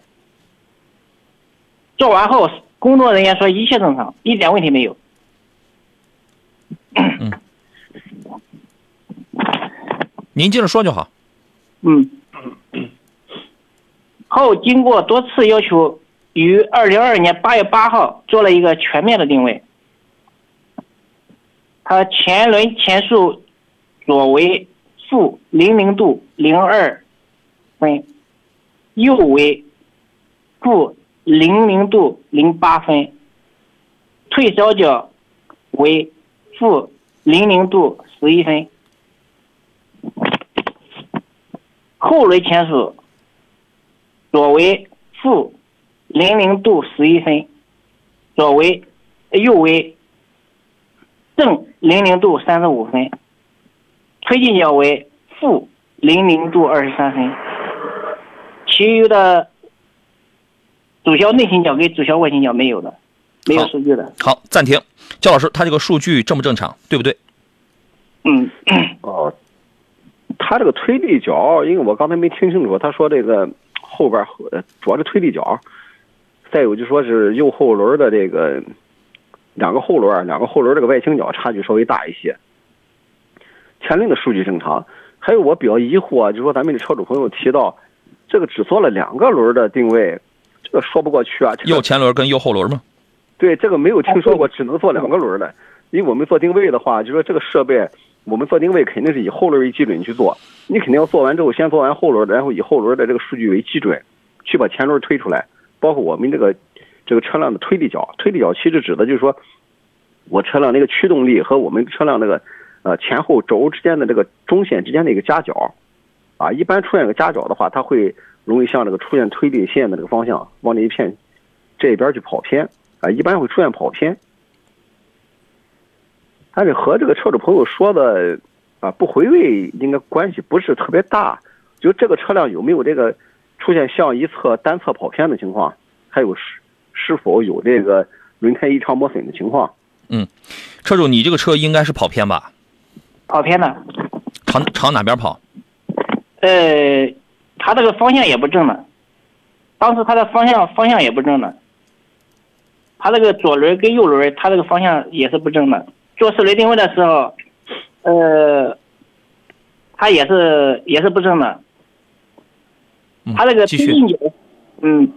做完后，工作人员说一切正常，一点问题没有。嗯。您接着说就好。嗯。后经过多次要求，于二零二二年八月八号做了一个全面的定位。它前轮前束左为负零零度零二分，右为负零零度零八分，退烧角为负零零度十一分，后轮前束左为负零零度十一分，左为右为。正零零度三十五分，推进角为负零零度二十三分，其余的主销内倾角跟主销外倾角没有的，没有数据的。好，暂停，焦老师，他这个数据正不正常？对不对？嗯。哦，他这个推力角，因为我刚才没听清楚，他说这个后边主要是推力角，再有就说是右后轮的这个。两个后轮，两个后轮这个外倾角差距稍微大一些。前轮的数据正常，还有我比较疑惑，就是说咱们的车主朋友提到，这个只做了两个轮的定位，这个说不过去啊。右前轮跟右后轮吗？对，这个没有听说过只能做两个轮的。因为我们做定位的话，就说这个设备，我们做定位肯定是以后轮为基准去做。你肯定要做完之后，先做完后轮，然后以后轮的这个数据为基准，去把前轮推出来，包括我们这个。这个车辆的推力角，推力角其实指的就是说，我车辆那个驱动力和我们车辆那个呃前后轴之间的这个中线之间的一个夹角，啊，一般出现个夹角的话，它会容易向这个出现推力线的这个方向往那一片这一边去跑偏啊，一般会出现跑偏。但是和这个车主朋友说的啊不回位应该关系不是特别大，就这个车辆有没有这个出现向一侧单侧跑偏的情况，还有是。是否有这个轮胎异常磨损的情况？嗯，车主，你这个车应该是跑偏吧？跑偏了。朝朝哪边跑？呃，他这个方向也不正的，当时他的方向方向也不正的，他这个左轮跟右轮，他这个方向也是不正的。做四轮定位的时候，呃，他也是也是不正的。他这个推进角，嗯。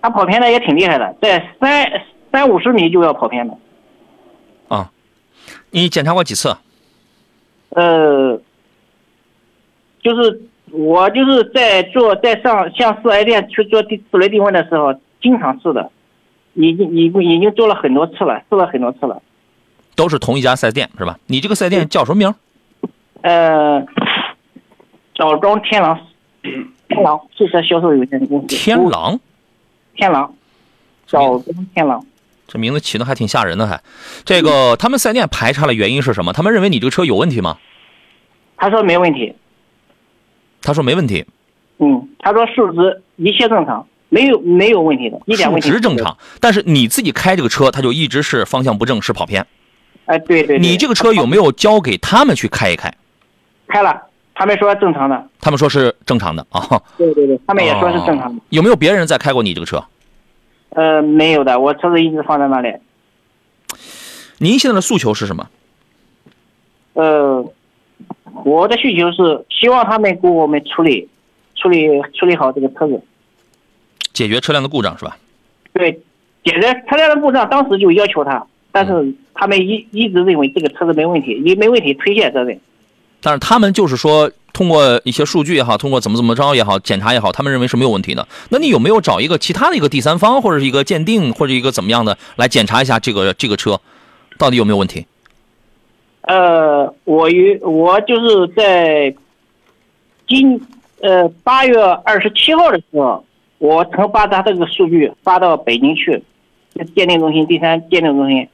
它跑偏的也挺厉害的，在三三五十米就要跑偏的。啊，你检查过几次？呃，就是我就是在做在上向四 S 店去做地四维定位的时候，经常试的，已经已经已经做了很多次了，做了很多次了。都是同一家四 S 店是吧？你这个四 S 店叫什么名？呃，枣庄天狼天狼汽车销售有限公司。天狼，天狼，枣庄天狼。这名字起的还挺吓人的还。这个他们四 S 店排查的原因是什么？他们认为你这个车有问题吗？他说没问题，他说没问题，嗯，他说数值一切正常，没有没有问题的，一点数问题值正常。但是你自己开这个车，它就一直是方向不正，是跑偏。哎，对对对，你这个车有没有交给他们去开一开？开了，他们说正常的，他们说是正常的啊。对对对，他们也说是正常的。哦有没有别人在开过你这个车？呃，没有的，我车子一直放在那里。您现在的诉求是什么？呃，我的需求是希望他们给我们处理，处理处理好这个车子。解决车辆的故障是吧？对，解决车辆的故障，当时就要求他，但是他们一一直认为这个车子没问题，也没问题推卸责任。但是他们就是说，通过一些数据也好，通过怎么怎么着也好，检查也好，他们认为是没有问题的。那你有没有找一个其他的一个第三方，或者是一个鉴定，或者一个怎么样的来检查一下这个这个车到底有没有问题？呃，我与我就是在今呃八月二十七号的时候，我曾把他这个数据发到北京去，鉴定中心第三鉴定中心，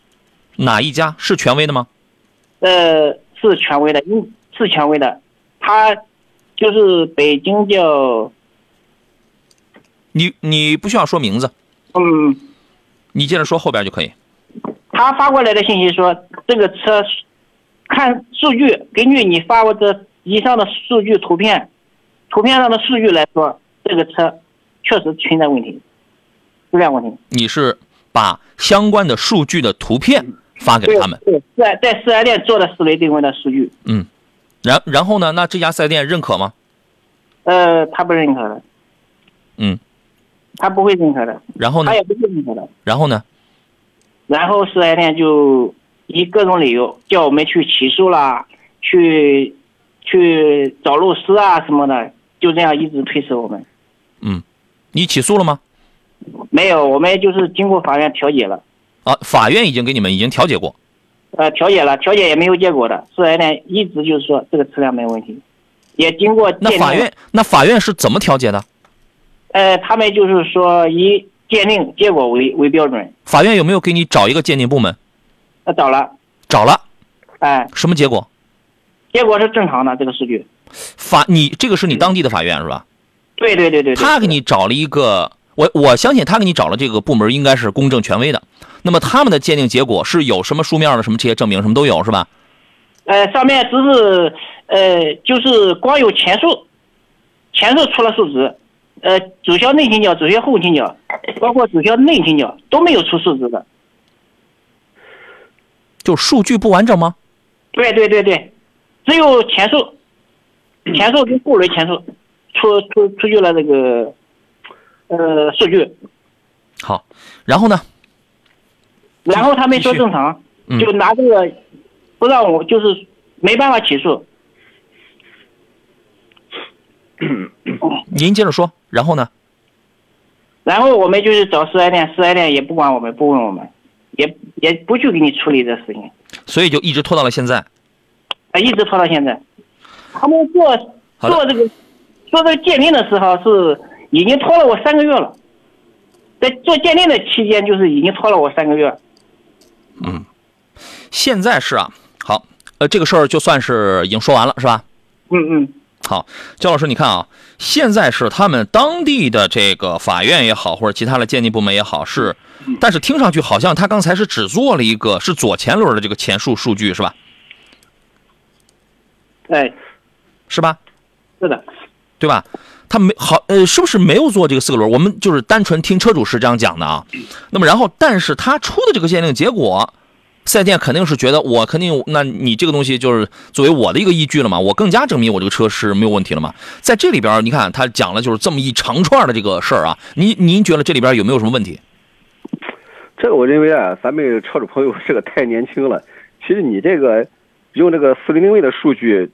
哪一家？是权威的吗？呃，是权威的，嗯，是权威的，他就是北京叫你你不需要说名字，嗯，你接着说后边就可以。他发过来的信息说这个车看数据，根据你发过这以上的数据图片，图片上的数据来说，这个车确实存在问题，质量问题。你是把相关的数据的图片发给他们，对，在在四 S 店做的四维定位的数据，嗯，然然后呢？那这家四 S 店认可吗？呃，他不认可的，嗯，他不会认可的，然后呢他？也不会认可的。然后呢？然后四 S 店就以各种理由叫我们去起诉啦，去去找律师啊什么的，就这样一直推迟我们。嗯，你起诉了吗？没有，我们就是经过法院调解了，啊，法院已经给你们已经调解过，呃，调解了，调解也没有结果的。四 S 店一直就是说这个车辆没问题，也经过那法院那法院是怎么调解的？呃，他们就是说以鉴定结果为为标准，法院有没有给你找一个鉴定部门？呃，找了，找了，哎、什么结果？结果是正常的这个数据。法你这个是你当地的法院是吧？对对对对对。他给你找了一个，我我相信他给你找了这个部门应该是公正权威的。那么他们的鉴定结果是有什么书面的什么这些证明什么都有是吧？呃，上面只是呃，就是光有前数，前数出了数值，呃，主销内倾角、主销后倾角，包括主销内倾角都没有出数值的。就数据不完整吗？对对对对，只有前数，前数跟后轮前数出出出具了这个呃数据，好，然后呢？然后他们说正常，嗯就拿这个不让我就是没办法起诉。您接着说，然后呢？然后我们就是找四 S 店，四 S 店也不管我们，不问我们，也也不去给你处理这事情，所以就一直拖到了现在。啊，一直拖到现在。他们做做这个做这个鉴定的时候是已经拖了我三个月了，在做鉴定的期间就是已经拖了我三个月。嗯现在是啊，好，呃，这个事儿就算是已经说完了，是吧？嗯嗯，好，焦老师，你看啊，现在是他们当地的这个法院也好，或者其他的鉴定部门也好，是，但是听上去好像他刚才是只做了一个是左前轮的这个前述数据，是吧？哎，是吧？是的，对吧？他没好，呃，是不是没有做这个四个轮？我们就是单纯听车主是这样讲的啊。那么然后，但是他出的这个鉴定结果，四 S 店肯定是觉得我肯定，那你这个东西就是作为我的一个依据了嘛，我更加证明我这个车是没有问题了嘛。在这里边，你看他讲了就是这么一长串的这个事儿啊，您您觉得这里边有没有什么问题？这个我认为啊，咱们车主朋友这个太年轻了。其实你这个用这个四零零位的数据，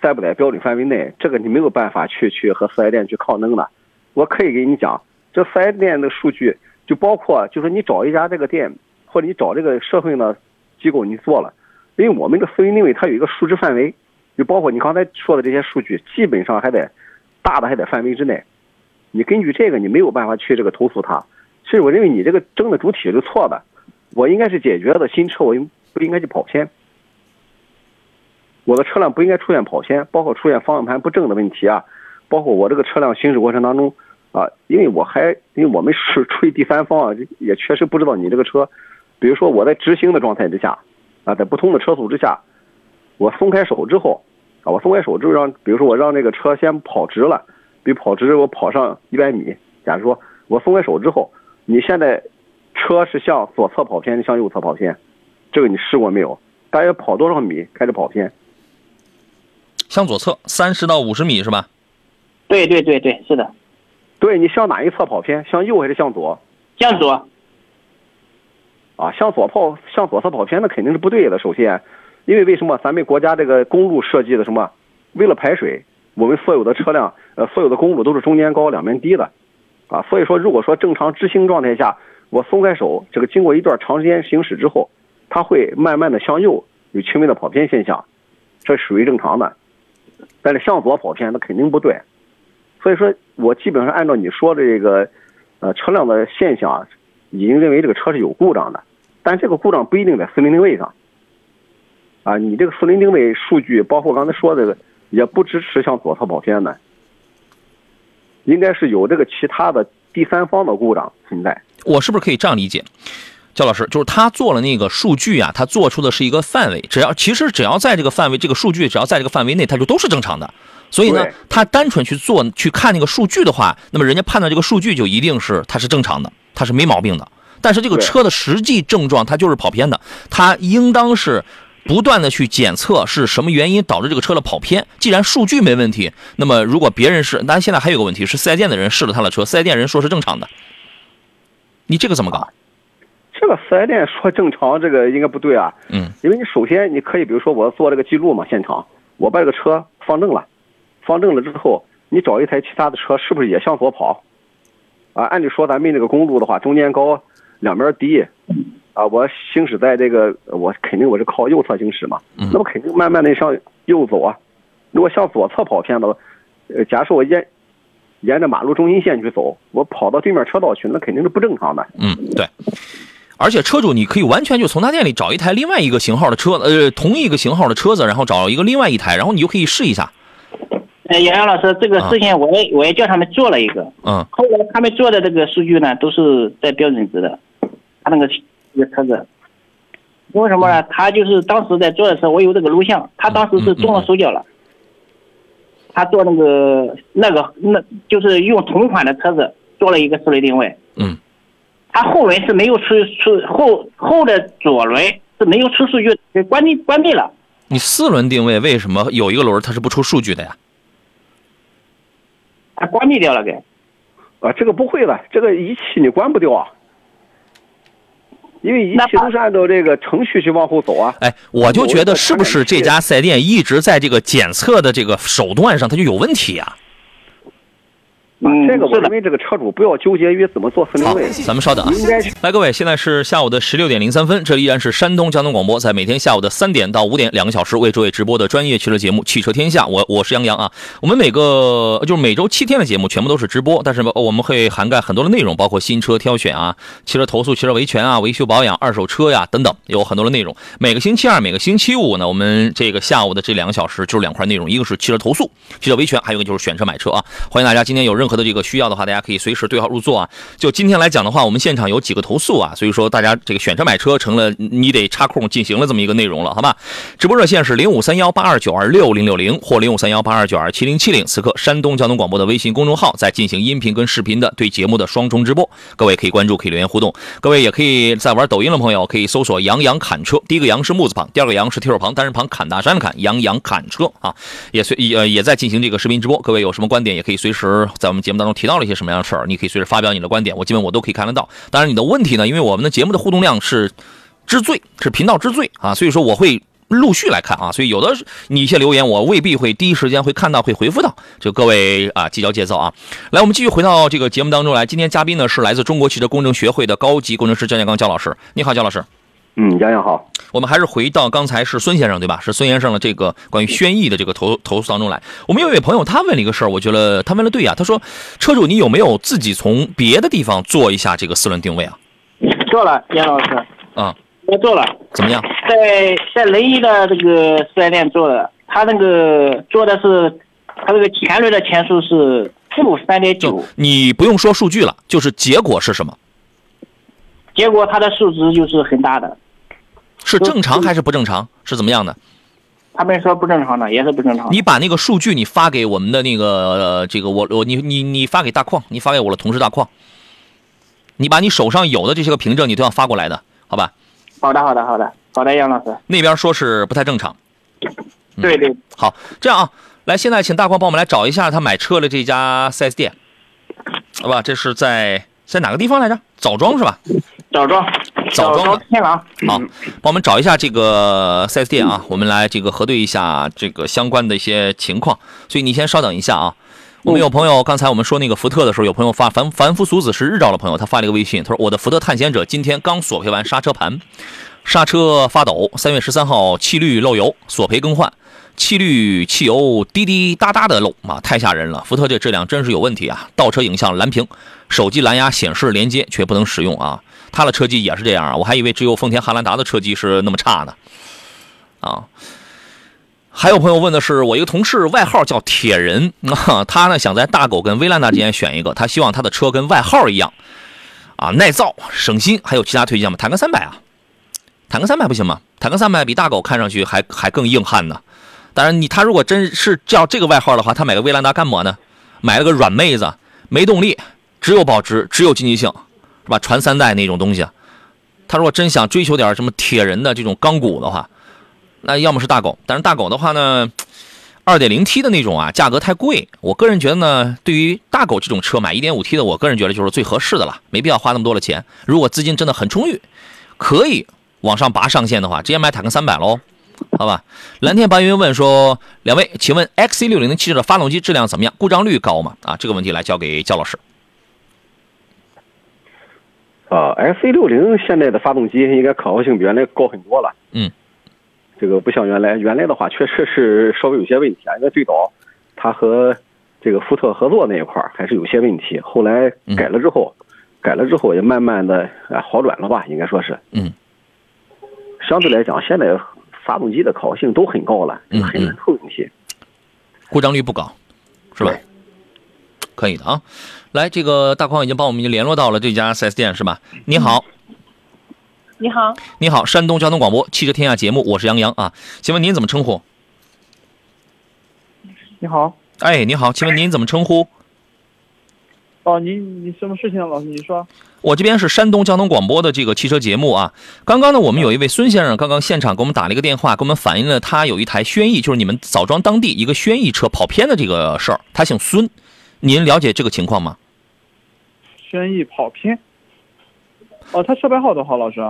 在不在标准范围内，这个你没有办法去去和四 S 店去抗争的。我可以给你讲，这四 S 店的数据就包括，就是你找一家这个店，或者你找这个社会呢机构你做了，因为我们这个四零零位它有一个数值范围，就包括你刚才说的这些数据，基本上还在大的还在范围之内。你根据这个，你没有办法去这个投诉他。其实我认为你这个争的主体是错的，我应该是解决的新车，我应不应该去跑偏？我的车辆不应该出现跑偏，包括出现方向盘不正的问题啊，包括我这个车辆行驶过程当中啊，因为我还因为我们是出于第三方啊，也确实不知道你这个车，比如说我在直行的状态之下啊，在不同的车速之下，我松开手之后啊，我松开手之后让，比如说我让这个车先跑直了，比跑直我跑上一百米，假如说我松开手之后。你现在车是向左侧跑偏，向右侧跑偏，这个你试过没有？大约跑多少米开始跑偏？向左侧三十到五十米是吧？对对对对，是的。对你向哪一侧跑偏？向右还是向左？向左。啊，向左跑，向左侧跑偏那肯定是不对的。首先，因为为什么咱们国家这个公路设计的什么？为了排水，我们所有的车辆，呃，所有的公路都是中间高两边低的。啊，所以说，如果说正常直行状态下，我松开手，这个经过一段长时间行驶之后，它会慢慢的向右有轻微的跑偏现象，这属于正常的。但是向左跑偏，那肯定不对。所以说我基本上按照你说的这个，呃，车辆的现象，已经认为这个车是有故障的，但这个故障不一定在四零零位上。啊，你这个四零零位数据，包括刚才说的，也不支持向左侧跑偏的。应该是有这个其他的第三方的故障存在。我是不是可以这样理解，焦老师？就是他做了那个数据啊，他做出的是一个范围，只要其实只要在这个范围，这个数据只要在这个范围内，它就都是正常的。所以呢，他单纯去做去看那个数据的话，那么人家判断这个数据就一定是它是正常的，它是没毛病的。但是这个车的实际症状，它就是跑偏的，它应当是。不断的去检测是什么原因导致这个车的跑偏。既然数据没问题，那么如果别人是，但现在还有个问题是四 S 店的人试了他的车，四 S 店人说是正常的，你这个怎么搞？这个四 S 店说正常，这个应该不对啊。嗯。因为你首先你可以比如说我做这个记录嘛，现场我把这个车放正了，放正了之后，你找一台其他的车是不是也向左跑？啊，按理说咱们这个公路的话，中间高，两边低。啊，我行驶在这个，我肯定我是靠右侧行驶嘛，那么肯定慢慢的向右走啊。如果向左侧跑偏了，呃，假设我沿沿着马路中心线去走，我跑到对面车道去，那肯定是不正常的。嗯，对。而且车主你可以完全就从他店里找一台另外一个型号的车，呃，同一个型号的车子，然后找一个另外一台，然后你就可以试一下。呃，杨洋老师，这个事情我也我也叫他们做了一个，嗯，后来他们做的这个数据呢，都是在标准值的，他那个。这个车子，为什么呢？他就是当时在做的时候，我有这个录像。他当时是动了手脚了。他做那个那个，那就是用同款的车子做了一个四轮定位。嗯。他后轮是没有出出后后的左轮是没有出数据，给关闭关闭了。你四轮定位为什么有一个轮它是不出数据的呀？它关闭掉了，给。啊，这个不会了，这个仪器你关不掉啊。因为仪器都是按照这个程序去往后走啊！哎，我就觉得是不是这家四 S 店一直在这个检测的这个手段上，它就有问题啊？嗯，这个我认为这个车主不要纠结于怎么做分位。咱们稍等啊。来，各位，现在是下午的十六点零三分，这依然是山东交通广播，在每天下午的三点到五点两个小时为诸位直播的专业汽车节目《汽车天下》。我我是杨洋啊。我们每个就是每周七天的节目全部都是直播，但是我们会涵盖很多的内容，包括新车挑选啊、汽车投诉、汽车维权啊、维修保养、二手车呀等等，有很多的内容。每个星期二、每个星期五呢，我们这个下午的这两个小时就是两块内容，一个是汽车投诉、汽车维权，还有一个就是选车买车啊。欢迎大家今天有任任何的这个需要的话，大家可以随时对号入座啊。就今天来讲的话，我们现场有几个投诉啊，所以说大家这个选车买车成了你得插空进行了这么一个内容了，好吧？直播热线是零五三幺八二九二六零六零或零五三幺八二九二七零七零。此刻山东交通广播的微信公众号在进行音频跟视频的对节目的双重直播，各位可以关注，可以留言互动。各位也可以在玩抖音的朋友可以搜索“杨洋砍车”，第一个“杨”是木字旁，第二个“杨”是提手旁，单人旁，砍大山的侃，杨洋砍车啊，也随也也在进行这个视频直播。各位有什么观点，也可以随时在我们节目当中提到了一些什么样的事儿，你可以随时发表你的观点，我基本我都可以看得到。当然你的问题呢，因为我们的节目的互动量是之最，是频道之最啊，所以说我会。陆续来看啊，所以有的你一些留言我未必会第一时间会看到会回复到，就各位啊计较节奏啊。来，我们继续回到这个节目当中来。今天嘉宾呢是来自中国汽车工程学会的高级工程师焦建刚焦老师，你好，焦老师。嗯，杨洋好。我们还是回到刚才是孙先生对吧？是孙先生的这个关于轩逸的这个投投诉当中来。我们有一位朋友他问了一个事儿，我觉得他问的对呀。他说，车主你有没有自己从别的地方做一下这个四轮定位啊？做了，杨老师。啊，我做了。怎么样？在在雷伊的这个四 S 店做的，他那个做的是，他这个前轮的前数是负三点九，你不用说数据了，就是结果是什么？结果它的数值就是很大的。是正常还是不正常？是怎么样的？他们说不正常的，也是不正常。你把那个数据你发给我们的那个呃，这个我我你你你发给大矿，你发给我的同事大矿，你把你手上有的这些个凭证你都要发过来的，好吧？好的，好的，好的，好的，杨老师。那边说是不太正常。对对。好，这样啊，来，现在请大矿帮我们来找一下他买车的这家 4S 店，好吧？这是在在哪个地方来着？枣庄是吧？枣庄。枣庄天狼。好，帮我们找一下这个 4S 店啊，我们来这个核对一下这个相关的一些情况。所以你先稍等一下啊。我们有朋友，刚才我们说那个福特的时候，有朋友发凡凡夫俗子是日照的朋友，他发了一个微信，他说我的福特探险者今天刚索赔完刹车盘，刹车发抖，三月十三号气滤漏油，索赔更换，气滤汽油滴滴答答的漏啊，太吓人了！福特这质量真是有问题啊！倒车影像蓝屏，手机蓝牙显示连接却不能使用啊！他的车机也是这样啊，我还以为只有丰田汉兰达的车机是那么差呢，啊。还有朋友问的是，我一个同事外号叫铁人啊，他呢想在大狗跟威兰达之间选一个，他希望他的车跟外号一样，啊，耐造、省心，还有其他推荐吗？坦克三百啊，坦克三百不行吗？坦克三百比大狗看上去还还更硬汉呢。当然，你他如果真是叫这个外号的话，他买个威兰达干么呢？买了个软妹子，没动力，只有保值，只有经济性，是吧？传三代那种东西。他如果真想追求点什么铁人的这种钢骨的话。那要么是大狗，但是大狗的话呢，二点零 T 的那种啊，价格太贵。我个人觉得呢，对于大狗这种车买一点五 T 的，我个人觉得就是最合适的了，没必要花那么多的钱。如果资金真的很充裕，可以往上拔上限的话，直接买坦克三百喽，好吧？蓝天白云问说，两位，请问 XC 六零零汽车的发动机质量怎么样？故障率高吗？啊，这个问题来交给焦老师。啊，XC 六零现在的发动机应该可靠性比原来高很多了。嗯。这个不像原来，原来的话确实是稍微有些问题啊。因为最早它和这个福特合作那一块还是有些问题，后来改了之后，改了之后也慢慢的啊好转了吧，应该说是。嗯。相对来讲，现在发动机的可靠性都很高了，很难出问题。故障率不高，是吧？可以的啊。来，这个大框已经帮我们已经联络到了这家 4S 店，是吧？你好。你好，你好，山东交通广播汽车天下节目，我是杨洋啊，请问您怎么称呼？你好，哎，你好，请问您怎么称呼？哦，您你什么事情啊，老师你说。我这边是山东交通广播的这个汽车节目啊，刚刚呢，我们有一位孙先生，刚刚现场给我们打了一个电话，给我们反映了他有一台轩逸，就是你们枣庄当地一个轩逸车跑偏的这个事儿，他姓孙，您了解这个情况吗？轩逸跑偏？哦，他车牌号多少，老师？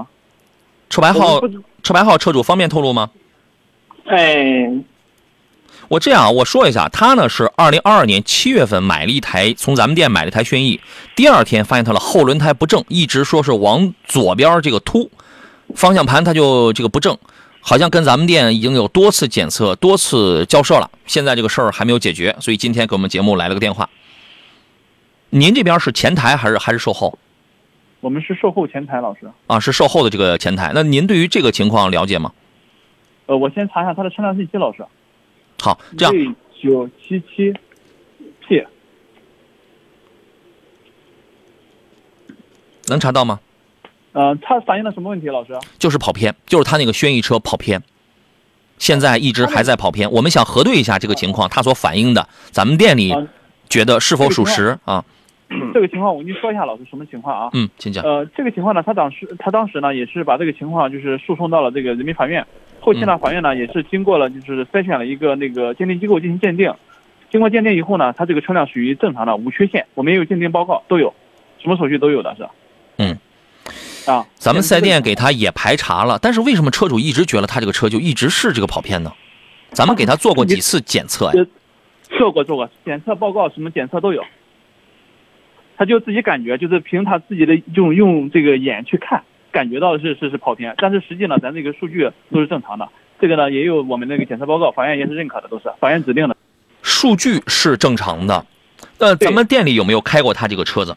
车牌号，车牌号，车主方便透露吗？哎，我这样，我说一下，他呢是二零二二年七月份买了一台，从咱们店买了一台轩逸，第二天发现他的后轮胎不正，一直说是往左边这个凸，方向盘他就这个不正，好像跟咱们店已经有多次检测、多次交涉了，现在这个事儿还没有解决，所以今天给我们节目来了个电话。您这边是前台还是还是售后？我们是售后前台老师啊，是售后的这个前台。那您对于这个情况了解吗？呃，我先查一下他的车辆信息，老师。好，这样。九七七 P。能查到吗？呃，它反映了什么问题，老师？就是跑偏，就是他那个轩逸车跑偏，现在一直还在跑偏。我们想核对一下这个情况，他所反映的，咱们店里啊觉得是否属实啊？这个情况我跟您说一下，老师什么情况啊？嗯，请讲。呃，这个情况呢，他当时他当时呢也是把这个情况就是诉讼到了这个人民法院，后期呢法院呢也是经过了就是筛选了一个那个鉴定机构进行鉴定，经过鉴定以后呢，他这个车辆属于正常的无缺陷，我们也有鉴定报告都有，什么手续都有的是。嗯。啊，咱们四 S 店给他也排查了，但是为什么车主一直觉得他这个车就一直是这个跑偏呢？咱们给他做过几次检测呀？做过做过检测报告，什么检测都有。他就自己感觉，就是凭他自己的用用这个眼去看，感觉到是是是跑偏，但是实际呢，咱这个数据都是正常的。这个呢，也有我们那个检测报告，法院也是认可的，都是法院指定的。数据是正常的，呃，咱们店里有没有开过他这个车子？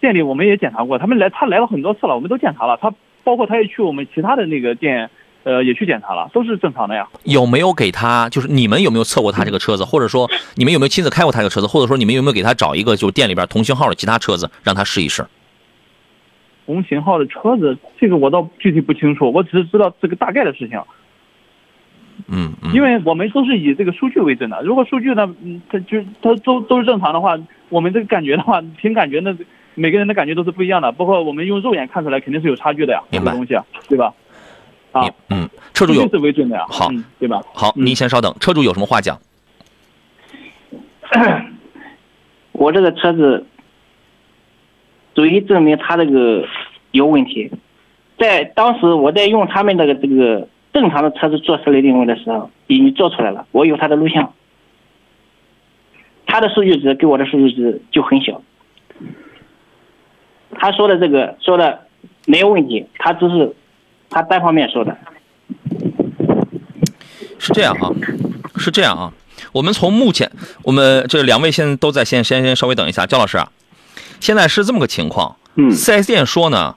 店里我们也检查过，他们来他来了很多次了，我们都检查了。他包括他也去我们其他的那个店，呃，也去检查了，都是正常的呀。有没有给他？就是你们有没有测过他这个车子，或者说你们有没有亲自开过他这个车子，或者说你们有没有给他找一个就是店里边同型号的其他车子让他试一试？同型号的车子，这个我倒具体不清楚，我只是知道这个大概的事情。嗯，嗯因为我们都是以这个数据为准的。如果数据呢，嗯，它就它都都是正常的话，我们这个感觉的话，凭感觉呢，每个人的感觉都是不一样的。包括我们用肉眼看出来，肯定是有差距的呀，这明白个东西，对吧？啊，嗯，车主有为准的呀，好嗯，对吧？好，您先稍等，车主有什么话讲？我这个车子足以证明他这个有问题。在当时我在用他们那个这个正常的车子做四类定位的时候，已经做出来了，我有他的录像。他的数据值跟我的数据值就很小。他说的这个说的没有问题，他只是他单方面说的。是这样啊，是这样啊。我们从目前，我们这两位现在都在，先先先稍微等一下，焦老师啊，现在是这么个情况。嗯四 S 店说呢，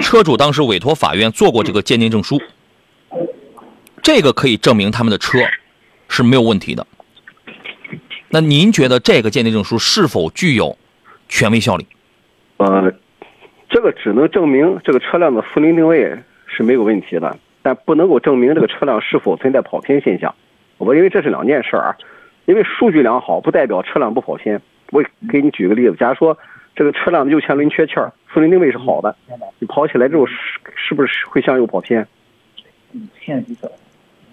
车主当时委托法院做过这个鉴定证书，这个可以证明他们的车是没有问题的。那您觉得这个鉴定证书是否具有权威效力？呃，这个只能证明这个车辆的四轮定位是没有问题的，但不能够证明这个车辆是否存在跑偏现象。我认为这是两件事儿啊，因为数据良好不代表车辆不跑偏。我给你举个例子，假如说这个车辆的右前轮缺气儿，四轮定位是好的，你跑起来之后是是不是会向右跑偏？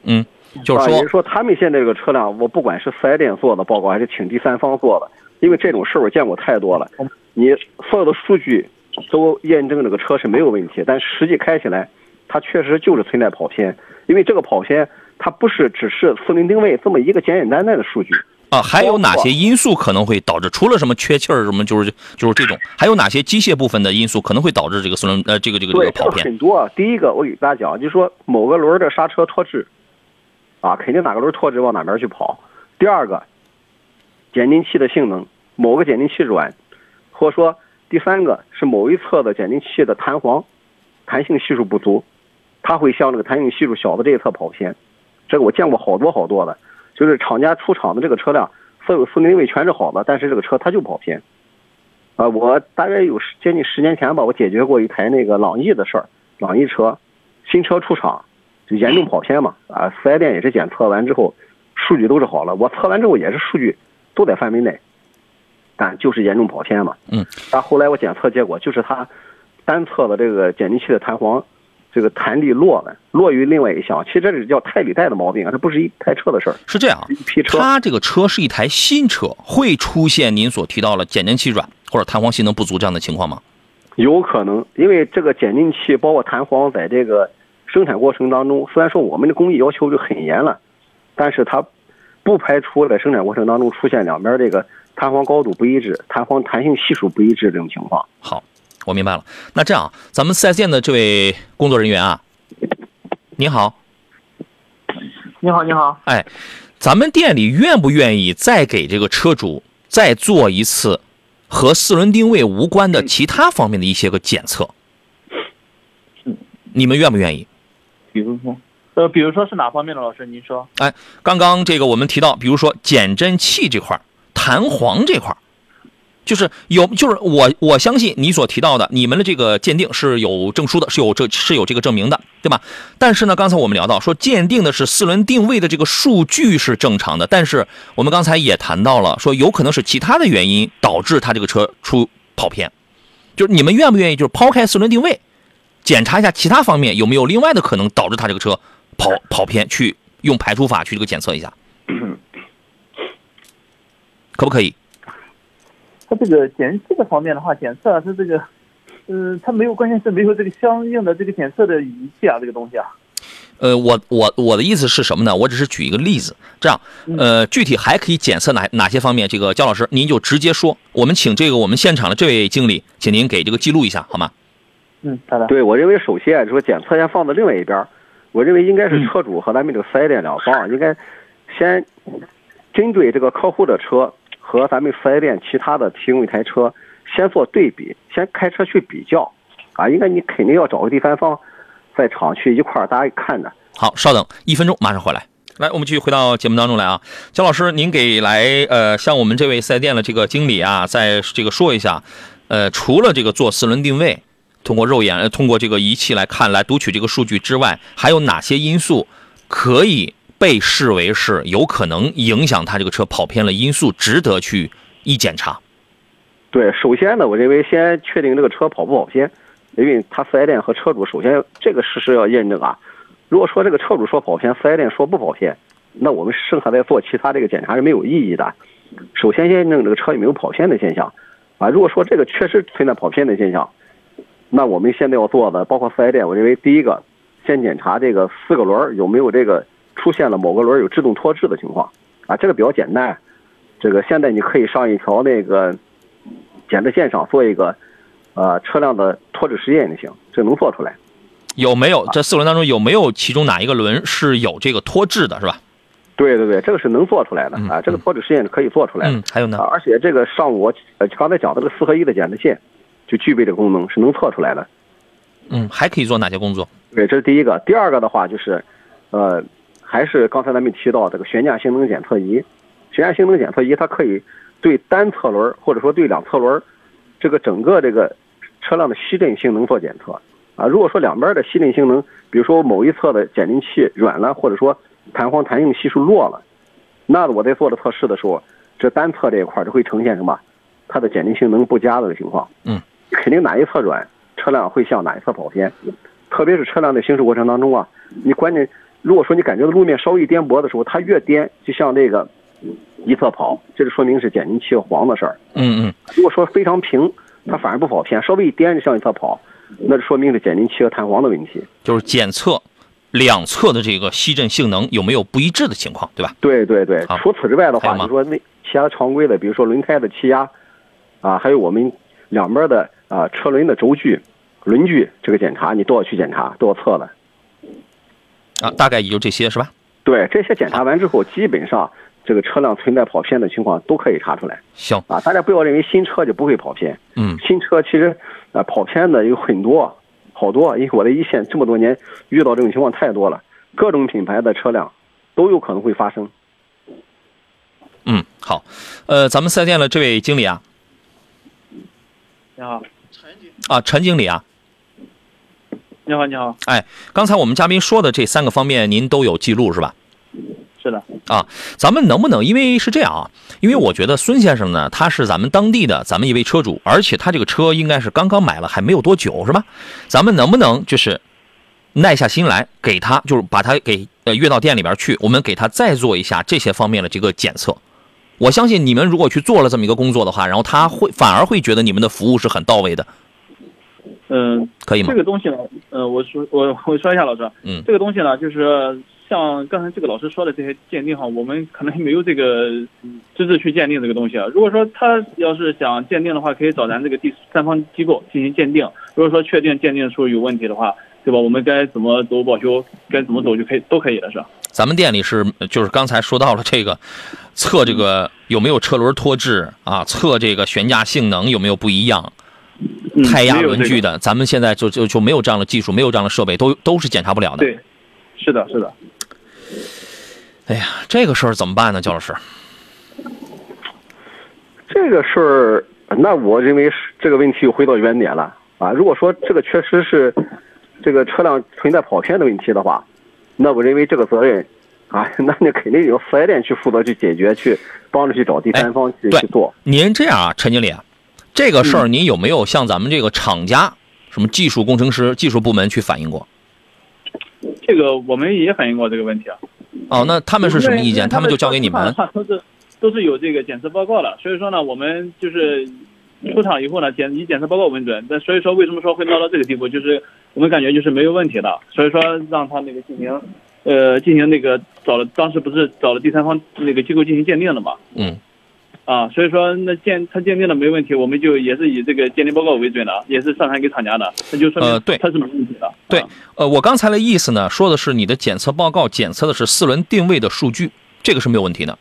嗯，就是说他们现在这个车辆，我不管是四 S 店做的报告还是请第三方做的，因为这种事儿我见过太多了。你所有的数据都验证这个车是没有问题，但实际开起来，它确实就是存在跑偏。因为这个跑偏，它不是只是四轮定位这么一个简简单单的数据。啊，还有哪些因素可能会导致？除了什么缺气儿什么，就是就是这种，还有哪些机械部分的因素可能会导致这个四轮呃这个这个这个个跑偏？很多啊。第一个，我给大家讲，就是说某个轮儿的刹车脱脂，啊，肯定哪个轮儿脱脂往哪边去跑。第二个，减震器的性能，某个减震器软，或者说第三个是某一侧的减震器的弹簧，弹性系数不足，它会向这个弹性系数小的这一侧跑偏。这个我见过好多好多的，就是厂家出厂的这个车辆，所有四轮定位全是好的，但是这个车它就跑偏。啊，我大概有十接近十年前吧，我解决过一台那个朗逸的事儿，朗逸车新车出厂就严重跑偏嘛，啊，四 S 店也是检测完之后，数据都是好了，我测完之后也是数据都在范围内，但就是严重跑偏嘛。嗯，但后来我检测结果就是它单侧的这个减震器的弹簧这个弹力落了，落于另外一项，其实这是叫胎里带的毛病啊，这不是一台车的事儿。是这样，一批车它这个车是一台新车，会出现您所提到的减震器软或者弹簧性能不足这样的情况吗？有可能，因为这个减震器包括弹簧，在这个生产过程当中，虽然说我们的工艺要求就很严了，但是它不排除在生产过程当中出现两边这个弹簧高度不一致、弹簧弹性系数不一致这种情况。好，我明白了。那这样，咱们四 S 店的这位工作人员啊，你好，你好，你好，哎，咱们店里愿不愿意再给这个车主再做一次和四轮定位无关的其他方面的一些个检测？你们愿不愿意？比如说，呃，比如说是哪方面的老师？您说，哎，刚刚这个我们提到，比如说减震器这块儿、弹簧这块，就是有，就是我我相信你所提到的，你们的这个鉴定是有证书的，是有这是有这个证明的，对吧？但是呢，刚才我们聊到说鉴定的是四轮定位的这个数据是正常的，但是我们刚才也谈到了，说有可能是其他的原因导致他这个车出跑偏，就是你们愿不愿意就是抛开四轮定位，检查一下其他方面有没有另外的可能导致他这个车跑跑偏，去用排除法去这个检测一下，可不可以？它这个检这个方面的话，检测它这个，呃，它没有，关键是没有这个相应的这个检测的仪器啊，这个东西啊。呃，我我我的意思是什么呢？我只是举一个例子，这样，呃，具体还可以检测哪哪些方面？这个焦老师您就直接说。我们请这个我们现场的这位经理，请您给这个记录一下，好吗？嗯，好的。对，我认为首先说检测先放到另外一边儿，我认为应该是车主和咱们这个四 S 店两方应该先针对这个客户的车和咱们四 S 店其他的提供一台车先做对比，先开车去比较，啊，应该你肯定要找个第三方在场去一块儿大家看着。好，稍等一分钟，马上回来。来，我们继续回到节目当中来啊，焦老师，您给来呃，像我们这位四 S 店的这个经理啊，在这个说一下，呃，除了这个做四轮定位，通过肉眼、呃通过这个仪器来看、来读取这个数据之外，还有哪些因素可以被视为是有可能影响他这个车跑偏了因素，值得去一检查？对，首先呢，我认为先确定这个车跑不跑偏，因为他四 S 店和车主首先这个事实要验证啊。如果说这个车主说跑偏，四 S 店说不跑偏，那我们剩下再做其他这个检查是没有意义的。首先验证这个车有没有跑偏的现象，啊，如果说这个确实存在跑偏的现象，那我们现在要做的，包括四 S 店，我认为第一个，先检查这个四个轮儿有没有这个出现了某个轮儿有制动脱质的情况，啊，这个比较简单。这个现在你可以上一条那个检测线上做一个，呃，车辆的脱质实验就行，这能做出来。有没有这四轮当中有没有其中哪一个轮是有这个脱质的，是吧？对对对，这个是能做出来的嗯啊，这个脱质实验是可以做出来的。嗯，还有呢啊，而且这个上午我呃刚才讲的这个四合一的检测线，就具备这个功能，是能测出来的。嗯，还可以做哪些工作？对，这是第一个。第二个的话就是，呃，还是刚才咱们提到这个悬架性能检测仪，悬架性能检测仪它可以对单侧轮或者说对两侧轮这个整个这个车辆的吸震性能做检测。啊，如果说两边的吸震性能，比如说某一侧的减震器软了，或者说弹簧弹性系数弱了，那我在做的测试的时候，这单侧这一块就会呈现什么？它的减震性能不佳的情况。嗯，肯定哪一侧软，车辆会向哪一侧跑偏。特别是车辆在行驶过程当中啊，你关键如果说你感觉到路面稍微颠簸的时候，它越颠就像这个一侧跑，这就说明是减震器黄的事儿。嗯嗯，如果说非常平，它反而不跑偏，稍微一颠就向一侧跑，那就说明是减震器和弹簧的问题。就是检测两侧的这个吸震性能有没有不一致的情况，对吧？对对对，除此之外的话，你说那其他常规的，比如说轮胎的气压，啊，还有我们两边的啊车轮的轴距、轮距这个检查，你都要去检查，都要测的。啊，大概也就这些是吧？对，这些检查完之后，基本上这个车辆存在跑偏的情况都可以查出来。行，啊。大家不要认为新车就不会跑偏，嗯，新车其实啊跑偏的有很多，好多，因为我在一线这么多年遇到这种情况太多了，各种品牌的车辆都有可能会发生。嗯，好，呃，咱们四 S 店的这位经理啊，你好，陈经啊，陈经理啊，你好，你好，哎，刚才我们嘉宾说的这三个方面，您都有记录是吧？是的，啊，咱们能不能？因为是这样啊，因为我觉得孙先生呢，他是咱们当地的咱们一位车主，而且他这个车应该是刚刚买了，还没有多久，是吧？咱们能不能就是耐下心来，给他就是把他给呃约到店里边去，我们给他再做一下这些方面的这个检测。我相信你们如果去做了这么一个工作的话，然后他会反而会觉得你们的服务是很到位的，嗯，可以吗这？个东西呢，呃，我说我我说一下老师，嗯这个东西呢，就是像刚才这个老师说的这些鉴定哈，我们可能没有这个嗯资质去鉴定这个东西啊。如果说他要是想鉴定的话，可以找咱这个第三方机构进行鉴定。如果说确定鉴定出有问题的话，对吧？我们该怎么走保修，该怎么走就可以都可以了，是吧？咱们店里是就是刚才说到了这个测这个有没有车轮脱质啊，测这个悬架性能有没有不一样，嗯胎压轮距的，咱们现在就就就没有这样的技术，没有这样的设备，都都是检查不了的。对，是的，是的。哎呀，这个事儿怎么办呢，焦老师？这个事儿，那我认为是这个问题又回到原点了啊。如果说这个确实是这个车辆存在跑偏的问题的话，那我认为这个责任啊，那你肯定由四 S 店去负责去解决，去帮着去找第三方去、对去做。您这样啊，陈经理，这个事儿您有没有向咱们这个厂家、什么技术工程师、技术部门去反映过？这个我们也反映过这个问题啊。哦，那他们是什么意见？他们就交给你们。都是都是有这个检测报告的，所以说呢，我们就是出厂以后呢，检以检测报告为准。但所以说，为什么说会闹到这个地步？就是我们感觉就是没有问题的，所以说让他那个进行，呃，进行那个找了，当时不是找了第三方那个机构进行鉴定的嘛？嗯。啊，所以说那鉴他鉴定的没问题，我们就也是以这个鉴定报告为准的，也是上传给厂家的，那就说明它是没问题的。对，呃，我刚才的意思呢，说的是你的检测报告检测的是四轮定位的数据，这个是没有问题的。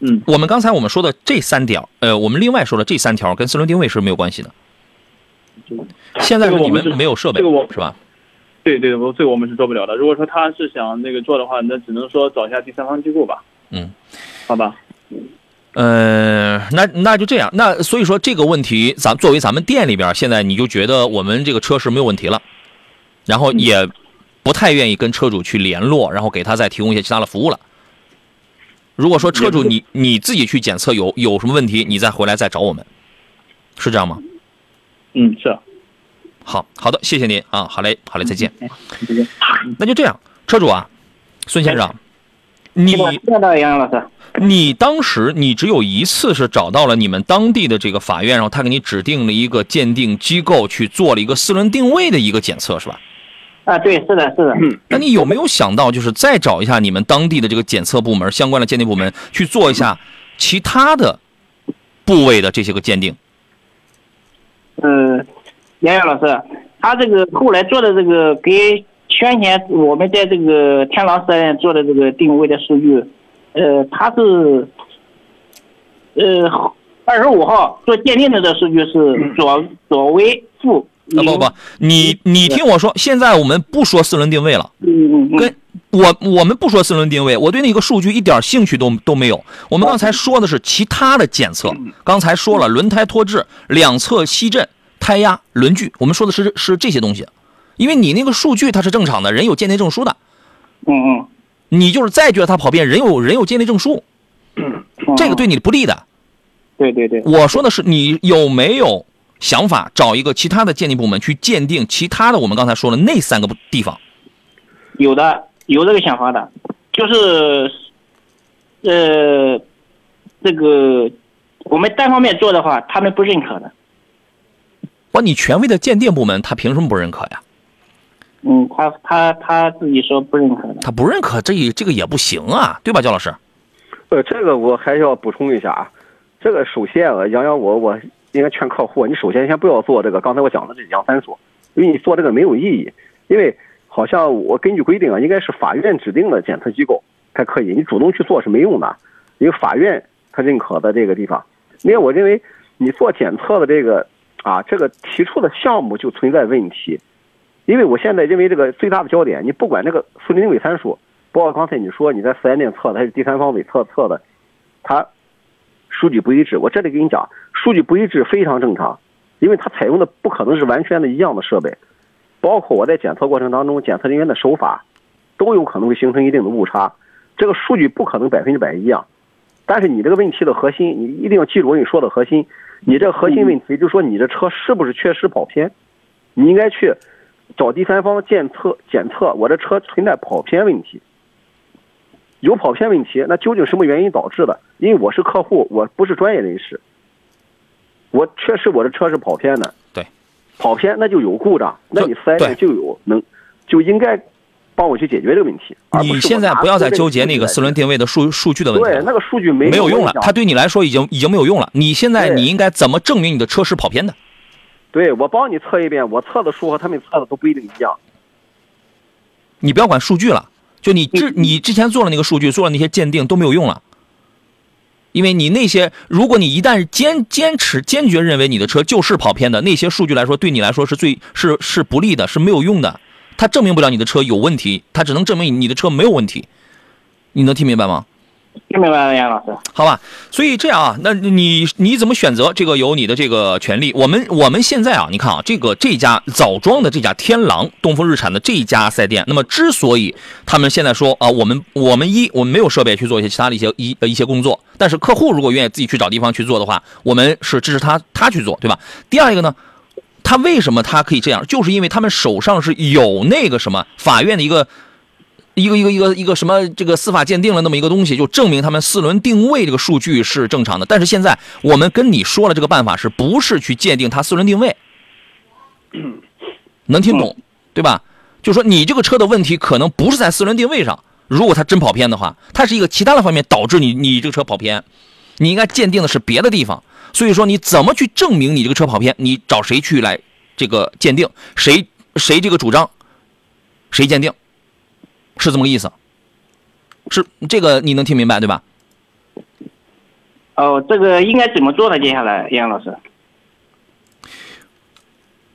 嗯，我们刚才我们说的这三条，呃，我们另外说的这三条跟四轮定位是没有关系的。现在是你们没有设备，这个我是吧？对对，我这个我们是做不了的。如果说他是想那个做的话，那只能说找一下第三方机构吧。嗯，好吧。呃，那那就这样。那所以说这个问题，咱作为咱们店里边，现在你就觉得我们这个车是没有问题了，然后也不太愿意跟车主去联络，然后给他再提供一些其他的服务了。如果说车主你你自己去检测有有什么问题，你再回来再找我们，是这样吗？嗯，是。好好的，谢谢您啊，好嘞，好嘞，再见。再见。那就这样，车主啊，孙先生，你听到杨老师。你当时你只有一次是找到了你们当地的这个法院，然后他给你指定了一个鉴定机构去做了一个四轮定位的一个检测，是吧？啊，对，是的，是的。那你有没有想到，就是再找一下你们当地的这个检测部门相关的鉴定部门去做一下其他的部位的这些个鉴定？嗯，杨洋老师，他这个后来做的这个给先前我们在这个天狼四 S 店做的这个定位的数据。呃，他是，呃，二十五号做鉴定的这数据是左左为负。啊不不，你你听我说，现在我们不说四轮定位了，跟我我们不说四轮定位，我对那个数据一点兴趣都都没有。我们刚才说的是其他的检测，刚才说了轮胎脱质、两侧吸震、胎压、轮距，我们说的是是这些东西，因为你那个数据它是正常的，人有鉴定证书的。嗯嗯。你就是再觉得他跑偏，人有人有鉴定证书，这个对你不利的。对对对，我说的是你有没有想法找一个其他的鉴定部门去鉴定其他的我们刚才说的那三个地方？有的，有这个想法的，就是，呃，这个我们单方面做的话，他们不认可的。不，你权威的鉴定部门他凭什么不认可呀？嗯，他他他自己说不认可的。他不认可，这也这个也不行啊，对吧，焦老师？呃，这个我还要补充一下啊，这个首先啊，杨洋我我应该劝客户，你首先先不要做这个刚才我讲的这两三所，因为你做这个没有意义，因为好像我根据规定啊，应该是法院指定的检测机构才可以，你主动去做是没用的，因为法院他认可的这个地方，因为我认为你做检测的这个啊，这个提出的项目就存在问题。因为我现在认为这个最大的焦点，你不管那个四轮定位参数，包括刚才你说你在四 S 店测的还是第三方伪测测的，它数据不一致。我这里跟你讲，数据不一致非常正常，因为它采用的不可能是完全的一样的设备，包括我在检测过程当中，检测人员的手法都有可能会形成一定的误差，这个数据不可能百分之百一样。但是你这个问题的核心，你一定要记住我跟你说的核心，你这核心问题就是说你这车是不是缺失跑偏，你应该去。找第三方检测检测，我的车存在跑偏问题，有跑偏问题，那究竟什么原因导致的？因为我是客户，我不是专业人士，我确实我的车是跑偏的。对，跑偏那就有故障，那你四 S 店就有能就应该帮我去解决这个问题。你现在不要再纠结那个四轮定位的数数据的问题对，那个数据没没有用了，它对你来说已经已经没有用了。你现在你应该怎么证明你的车是跑偏的？对，我帮你测一遍，我测的数和他们测的都不一定一样。你不要管数据了，就你之你之前做了那个数据，做了那些鉴定都没有用了，因为你那些，如果你一旦坚坚持坚决认为你的车就是跑偏的，那些数据来说对你来说是最是是不利的，是没有用的，它证明不了你的车有问题，它只能证明你的车没有问题。你能听明白吗？听明白了，杨老师。好吧，所以这样啊，那你你怎么选择？这个有你的这个权利。我们我们现在啊，你看啊，这个这家枣庄的这家天狼东风日产的这家赛店，那么之所以他们现在说啊，我们我们一我们没有设备去做一些其他的一些一呃一些工作，但是客户如果愿意自己去找地方去做的话，我们是支持他他去做，对吧？第二一个呢，他为什么他可以这样？就是因为他们手上是有那个什么法院的一个。一个一个一个一个什么这个司法鉴定了那么一个东西，就证明他们四轮定位这个数据是正常的。但是现在我们跟你说了这个办法，是不是去鉴定它四轮定位？能听懂对吧？就说你这个车的问题可能不是在四轮定位上，如果它真跑偏的话，它是一个其他的方面导致你你这个车跑偏，你应该鉴定的是别的地方。所以说你怎么去证明你这个车跑偏？你找谁去来这个鉴定？谁谁这个主张？谁鉴定？是这么个意思，是这个你能听明白对吧？哦，这个应该怎么做呢？接下来，杨老师，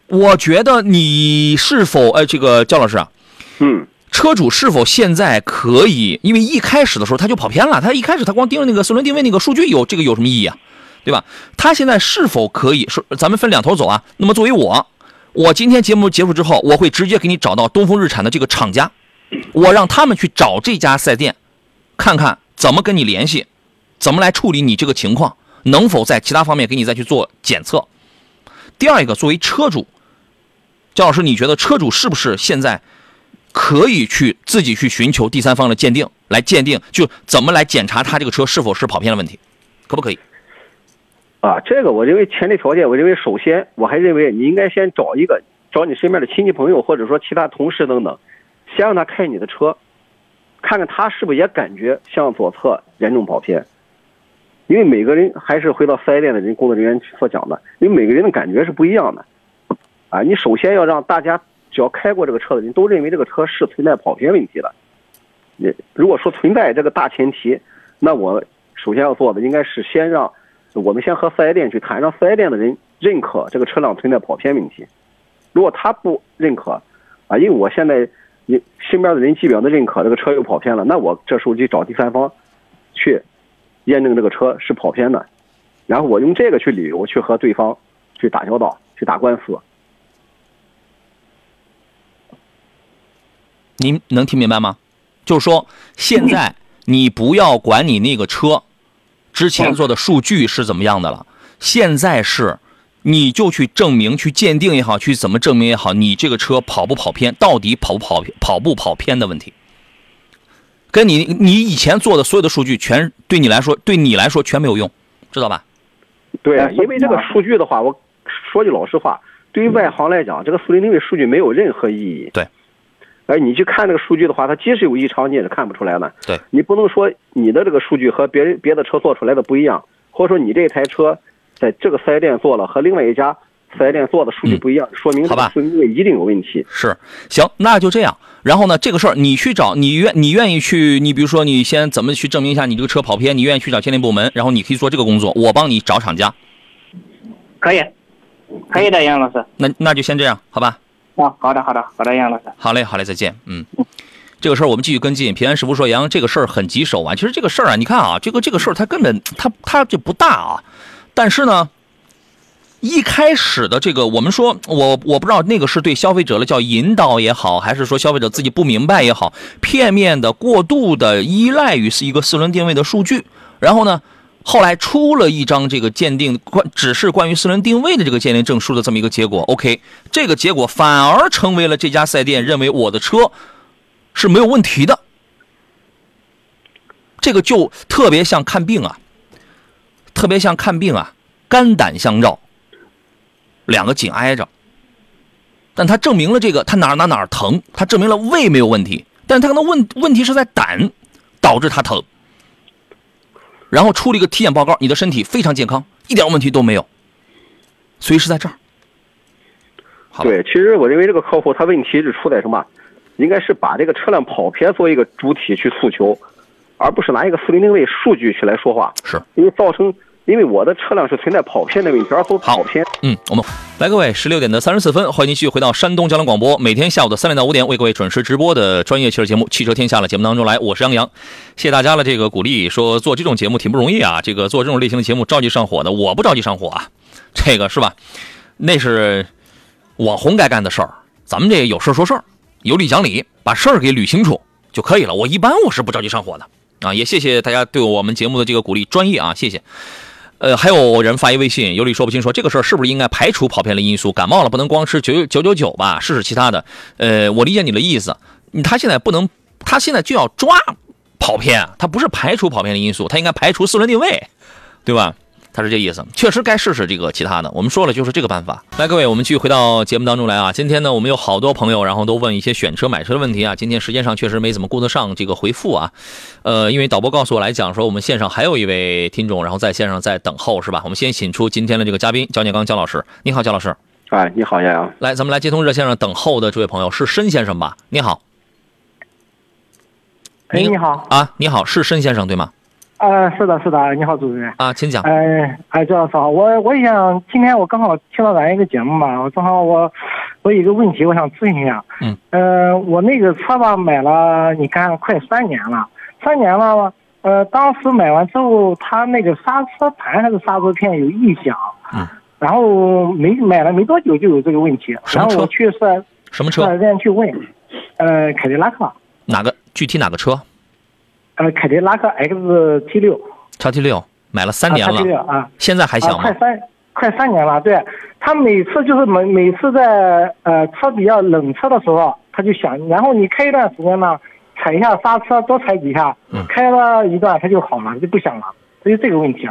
我觉得你是否呃，这个焦老师啊，嗯，车主是否现在可以？因为一开始的时候他就跑偏了，他一开始他光盯着那个四轮定位那个数据有这个有什么意义啊？对吧？他现在是否可以说，咱们分两头走啊？那么作为我，我今天节目结束之后，我会直接给你找到东风日产的这个厂家，我让他们去找这家四 S 店，看看怎么跟你联系，怎么来处理你这个情况，能否在其他方面给你再去做检测。第二一个，作为车主，焦老师，你觉得车主是不是现在可以去自己去寻求第三方的鉴定，来鉴定就怎么来检查他这个车是否是跑偏的问题，可不可以？啊，这个我认为前提条件，我认为首先我还认为你应该先找一个，找你身边的亲戚朋友或者说其他同事等等，先让他开你的车，看看他是不是也感觉向左侧严重跑偏。因为每个人还是回到四 S 店的人工作人员所讲的，因为每个人的感觉是不一样的。啊，你首先要让大家只要开过这个车的人都认为这个车是存在跑偏问题的。你如果说存在这个大前提，那我首先要做的应该是先让我们先和四 S 店去谈，让四 S 店的人认可这个车辆存在跑偏问题。如果他不认可，啊，因为我现在你身边的人基本上都认可这个车又跑偏了，那我这时候就找第三方去验证这个车是跑偏的，然后我用这个去理由去和对方去打交道，去打官司。您能听明白吗？就是说，现在你不要管你那个车之前做的数据是怎么样的了，现在是你就去证明、去鉴定也好，去怎么证明也好，你这个车跑不跑偏，到底跑不跑跑不跑偏的问题，跟你你以前做的所有的数据全对你来说，对你来说全没有用，知道吧？对，因为这个数据的话，我说句老实话，对于外行来讲，这个四零零的数据没有任何意义。对。而你去看这个数据的话，它即使有异常，你也是看不出来的。对。你不能说你的这个数据和别人别的车做出来的不一样，或者说你这台车在这个四 S 店做了和另外一家四 S 店做的数据不一样，说明这个四轮定位一定有问题。是，行，那就这样。然后呢，这个事儿你去找，你愿你愿意去，你比如说你先怎么去证明一下你这个车跑偏，你愿意去找鉴定部门，然后你可以做这个工作，我帮你找厂家。可以，可以的，杨老师。那那就先这样，好吧？啊，好的，好的，好的，杨老师。好嘞，好嘞，再见。嗯，这个事儿我们继续跟进。平安师傅说：“杨，这个事儿很棘手啊。其实这个事儿啊，你看啊，这个这个事儿它根本它它就不大啊。但是呢，一开始的这个我们说，我我不知道那个是对消费者的叫引导也好，还是说消费者自己不明白也好，片面的、过度的依赖于是一个四轮定位的数据，然后呢。”后来出了一张这个鉴定关，只是关于四轮定位的这个鉴定证书的这么一个结果。OK，这个结果反而成为了这家赛店认为我的车是没有问题的。这个就特别像看病啊，特别像看病啊，肝胆相照，两个紧挨着。但他证明了这个，他哪哪哪疼，他证明了胃没有问题，但他可能问问题是在胆导致他疼。然后出了一个体检报告，你的身体非常健康，一点问题都没有，所以是在这儿。对，其实我认为这个客户他问题是出在什么？应该是把这个车辆跑偏作为一个主体去诉求，而不是拿一个四零零位数据去来说话。是，因为造成因为我的车辆是存在跑偏的问题，而走跑偏。嗯，我们来，各位，十六点的三十四分，欢迎您继续回到山东交通广播，每天下午的三点到五点为各位准时直播的专业汽车节目《汽车天下》的节目当中来，我是杨洋，谢谢大家的这个鼓励，说做这种节目挺不容易啊，这个做这种类型的节目着急上火的，我不着急上火啊，这个是吧？那是网红该干的事儿，咱们这有事说事儿，有理讲理，把事儿给捋清楚就可以了。我一般我是不着急上火的啊，也谢谢大家对我们节目的这个鼓励，专业啊，谢谢。呃，还有人发一微信，有理说不清，说这个事儿是不是应该排除跑偏的因素？感冒了不能光吃九九九九吧，试试其他的。呃，我理解你的意思，他现在不能，他现在就要抓跑偏，他不是排除跑偏的因素，他应该排除四轮定位，对吧？他是这意思，确实该试试这个其他的。我们说了就是这个办法。来，各位，我们继续回到节目当中来啊。今天呢，我们有好多朋友，然后都问一些选车、买车的问题啊。今天时间上确实没怎么顾得上这个回复啊。呃，因为导播告诉我来讲说，我们线上还有一位听众，然后在线上在等候，是吧？我们先请出今天的这个嘉宾焦建刚焦老师。你好，焦老师。哎，你好，杨洋。来，咱们来接通热线上等候的这位朋友是申先生吧？你好。哎，你好。啊，你好，是申先生对吗？呃，是的，是的，你好，主持人啊，请讲。哎，哎，周老师好，我我也想今天我刚好听到咱一个节目嘛，我正好我我有一个问题，我想咨询一下。嗯。呃，我那个车吧买了，你看快三年了，三年了，呃，当时买完之后，它那个刹车盘还是刹车片有异响。嗯。然后没买了没多久就有这个问题，然后我去四什么车？四 S 店去问，呃，凯迪拉克。哪个？具体哪个车？呃，凯迪拉克 XT 六，XT 六买了三年了，XT 六啊，现在还响吗？快三快三年了，对，他每次就是每每次在呃车比较冷车的时候，他就响，然后你开一段时间呢，踩一下刹车，多踩几下，嗯，开了一段它就好了，就不响了，所以这个问题。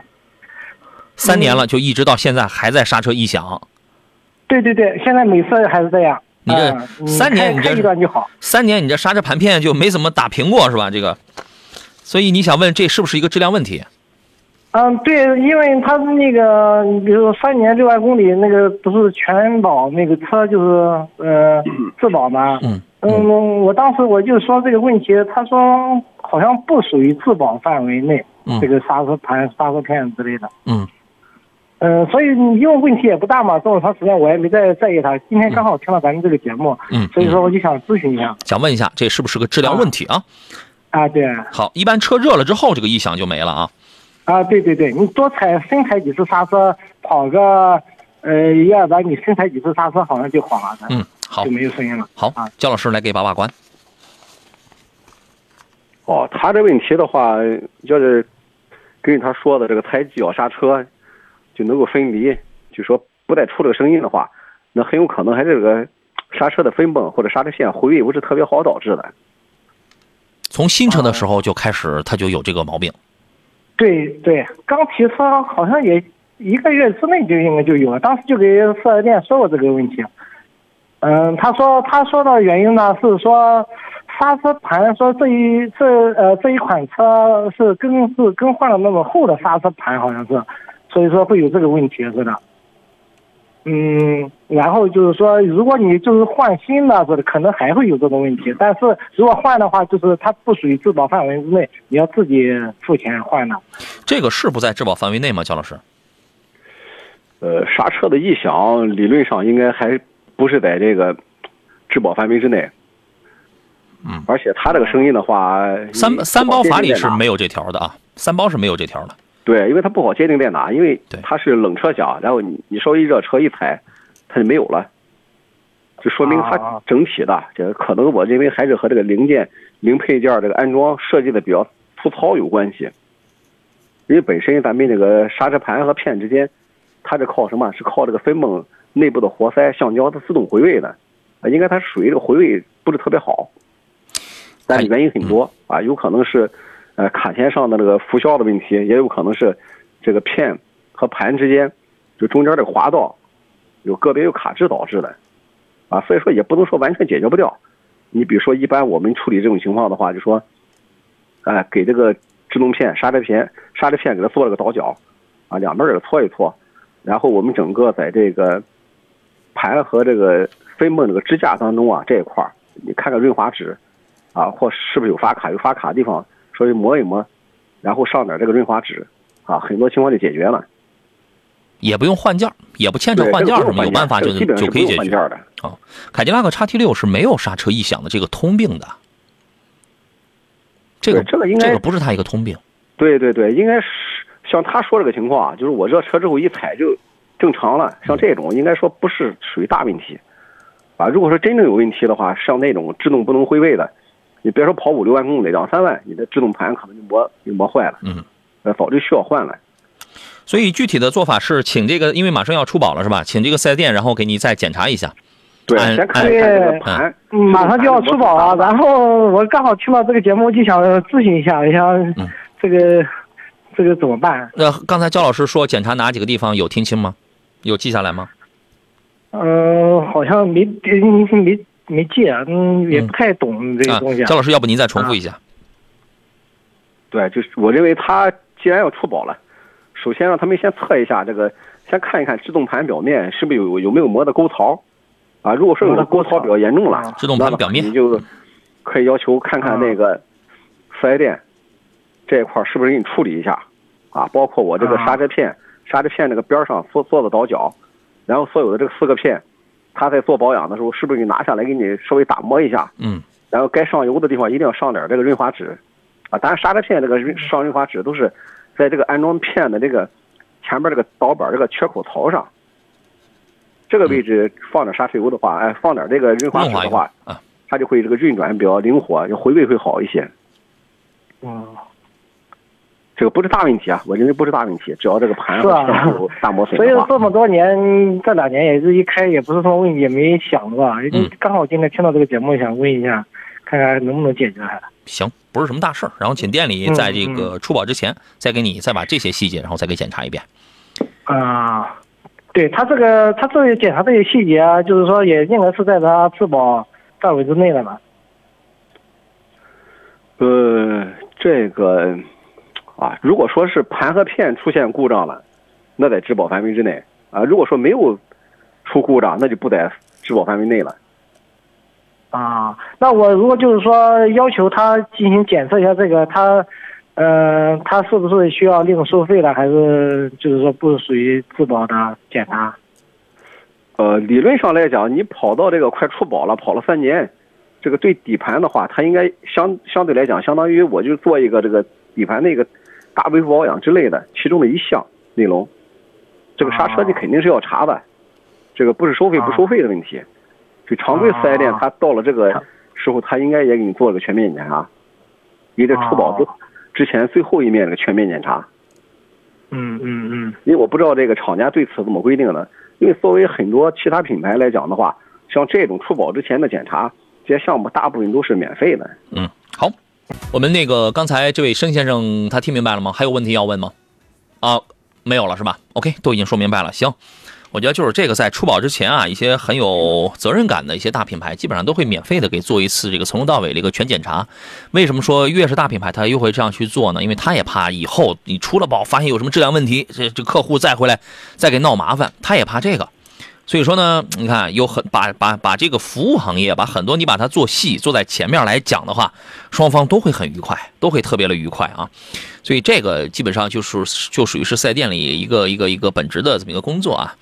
三年了，就一直到现在还在刹车异响。对对对，现在每次还是这样。你这三年，你这一段就好。三年，你这刹车盘片就没怎么打平过是吧？这个。所以你想问这是不是一个质量问题？嗯，对，因为他那个，你比如说三年六万公里，那个不是全保那个车就是呃质保吗？嗯嗯，我当时我就说这个问题，他说好像不属于质保范围内，这个刹车盘、刹车片之类的。嗯嗯，所以因为问题也不大嘛，这么长时间我也没再在意它。今天刚好听到咱们这个节目，嗯，所以说我就想咨询一下，想问一下这是不是个质量问题啊？啊，对，好，一般车热了之后，这个异响就没了啊。啊，对对对，你多踩深踩几次刹车，跑个呃一二百米，深踩几次刹车，好像就好了。嗯，好，就没有声音了。好，啊，焦老师来给把把关。哦，他这问题的话，要是根据他说的这个踩几脚刹车就能够分离，就说不再出这个声音的话，那很有可能还是这个刹车的分泵或者刹车线回位不是特别好导致的。从新车的时候就开始，他就有这个毛病。对对，刚提车好像也一个月之内就应该就有了，当时就给四 S 店说过这个问题。嗯，他说他说的原因呢是说刹车盘，说这一这呃这一款车是更是更换了那么厚的刹车盘，好像是，所以说会有这个问题似的。嗯，然后就是说，如果你就是换新的，是可能还会有这种问题。但是如果换的话，就是它不属于质保范围之内，你要自己付钱换的。这个是不在质保范围内吗，焦老师？呃，刹车的异响理论上应该还不是在这个质保范围之内。嗯，而且它这个声音的话，三三包法里是没有这条的啊，三包是没有这条的。对，因为它不好界定在哪，因为它是冷车响，然后你你稍微热车一踩，它就没有了，就说明它整体的这个可能我认为还是和这个零件零配件这个安装设计的比较粗糙有关系。因为本身咱们这个刹车盘和片之间，它是靠什么？是靠这个分泵内部的活塞橡胶它自动回位的，啊，应该它属于这个回位不是特别好，但原因很多啊，有可能是。呃，卡钳上的这个辐销的问题，也有可能是这个片和盘之间就中间这个滑道有个别有卡滞导致的，啊，所以说也不能说完全解决不掉。你比如说，一般我们处理这种情况的话，就说，哎，给这个制动片、刹车片、刹车片给它做了个倒角，啊，两边给它搓一搓，然后我们整个在这个盘和这个分泵这个支架当中啊这一块你看看润滑脂，啊，或是不是有发卡，有发卡的地方。稍微磨一磨，然后上点这个润滑脂，啊，很多情况就解决了。也不用换件儿，也不牵扯换件儿什么，有办法就就可以解决。的。啊，凯迪拉克叉 T 六是没有刹车异响的这个通病的，这个这个应该这个不是它一个通病。对对对，应该是像他说这个情况啊，就是我热车之后一踩就正常了，像这种应该说不是属于大问题，啊，如果说真正有问题的话，像那种制动不能回位的，你别说跑五六万公里，两三万，你的制动盘可能就磨就磨坏了，嗯，呃，早就需要换了。所以具体的做法是，请这个，因为马上要出保了是吧？请这个四 S 店，然后给你再检查一下。对，先看这个盘，嗯马上就要出保了，然后我刚好听到这个节目，就想咨询一下，我想嗯这个这个怎么办？那刚才焦老师说检查哪几个地方有听清吗？有记下来吗？嗯，好像没没没记，嗯，也不太懂这个啊东西。，焦老师，要不您再重复一下？对，就是我认为他既然要出保了，首先让他们先测一下这个，先看一看制动盘表面是不是有有没有磨的沟槽，啊，如果说有的沟槽。比较严重了，制动盘表面。你就可以要求看看那个四 S 店这一块是不是给你处理一下，啊，包括我这个啊。刹车片，刹车片这个边上做做的倒角，然后所有的这个四个片，他在做保养的时候是不是给你拿下来给你稍微打磨一下，嗯，然后该上油的地方一定要上点这个润滑脂，啊，当然刹车片这个上润滑脂都是在这个安装片的这个前边这个导板这个缺口槽上，这个位置放点刹车油的话，哎，放点这个润滑脂的话，啊，它就会这个运转比较灵活，就回位会好一些。嗯，这个不是大问题啊，我认为不是大问题，只要这个盘和是啊片有大磨损 所以这么多年，这两年也是一开也不是什么问题，也没想过。嗯刚好今天听到这个节目，想问一下，看看能不能解决。行，不是什么大事儿。然后请店里嗯在这个出保之前，再给你再把这些细节，然后再给检查一遍。啊，对他这个，他这个检查这些细节啊，就是说也应该是在他质保范围之内的嘛。呃，这个啊，如果说是盘和片出现故障了，那在质保范围之内啊；如果说没有出故障，那就不在质保范围内了。啊，那我如果就是说要求他进行检测一下这个，他，呃，他是不是需要另收费的，还是就是说不属于自保的检查？呃，理论上来讲，你跑到这个快出保了，跑了三年，这个对底盘的话，它应该相相对来讲，相当于我就做一个这个底盘的一个大维护保养之类的其中的一项内容。这个刹车你肯定是要查的，这个不是收费不收费的问题。就常规四 S 店，他到了这个时候，他应该也给你做了个全面检查，也得出保之之前最后一面这个全面检查。嗯嗯嗯。因为我不知道这个厂家对此怎么规定的。因为作为很多其他品牌来讲的话，像这种出保之前的检查，这些项目大部分都是免费的。嗯，好，我们那个刚才这位申先生他听明白了吗？还有问题要问吗？啊，没有了是吧？OK，都已经说明白了。行，我觉得就是这个在出保之前啊，一些很有责任感的一些大品牌，基本上都会免费的给做一次这个从头到尾的一个全检查。为什么说越是大品牌，他又会这样去做呢？因为他也怕以后你出了保发现有什么质量问题，这这客户再回来再给闹麻烦，他也怕这个。所以说呢，你看有很把把把这个服务行业把很多你把它做细做在前面来讲的话，双方都会很愉快，都会特别的愉快啊。所以这个基本上就是就属于是四店里一个一个一个本职的这么一个工作啊。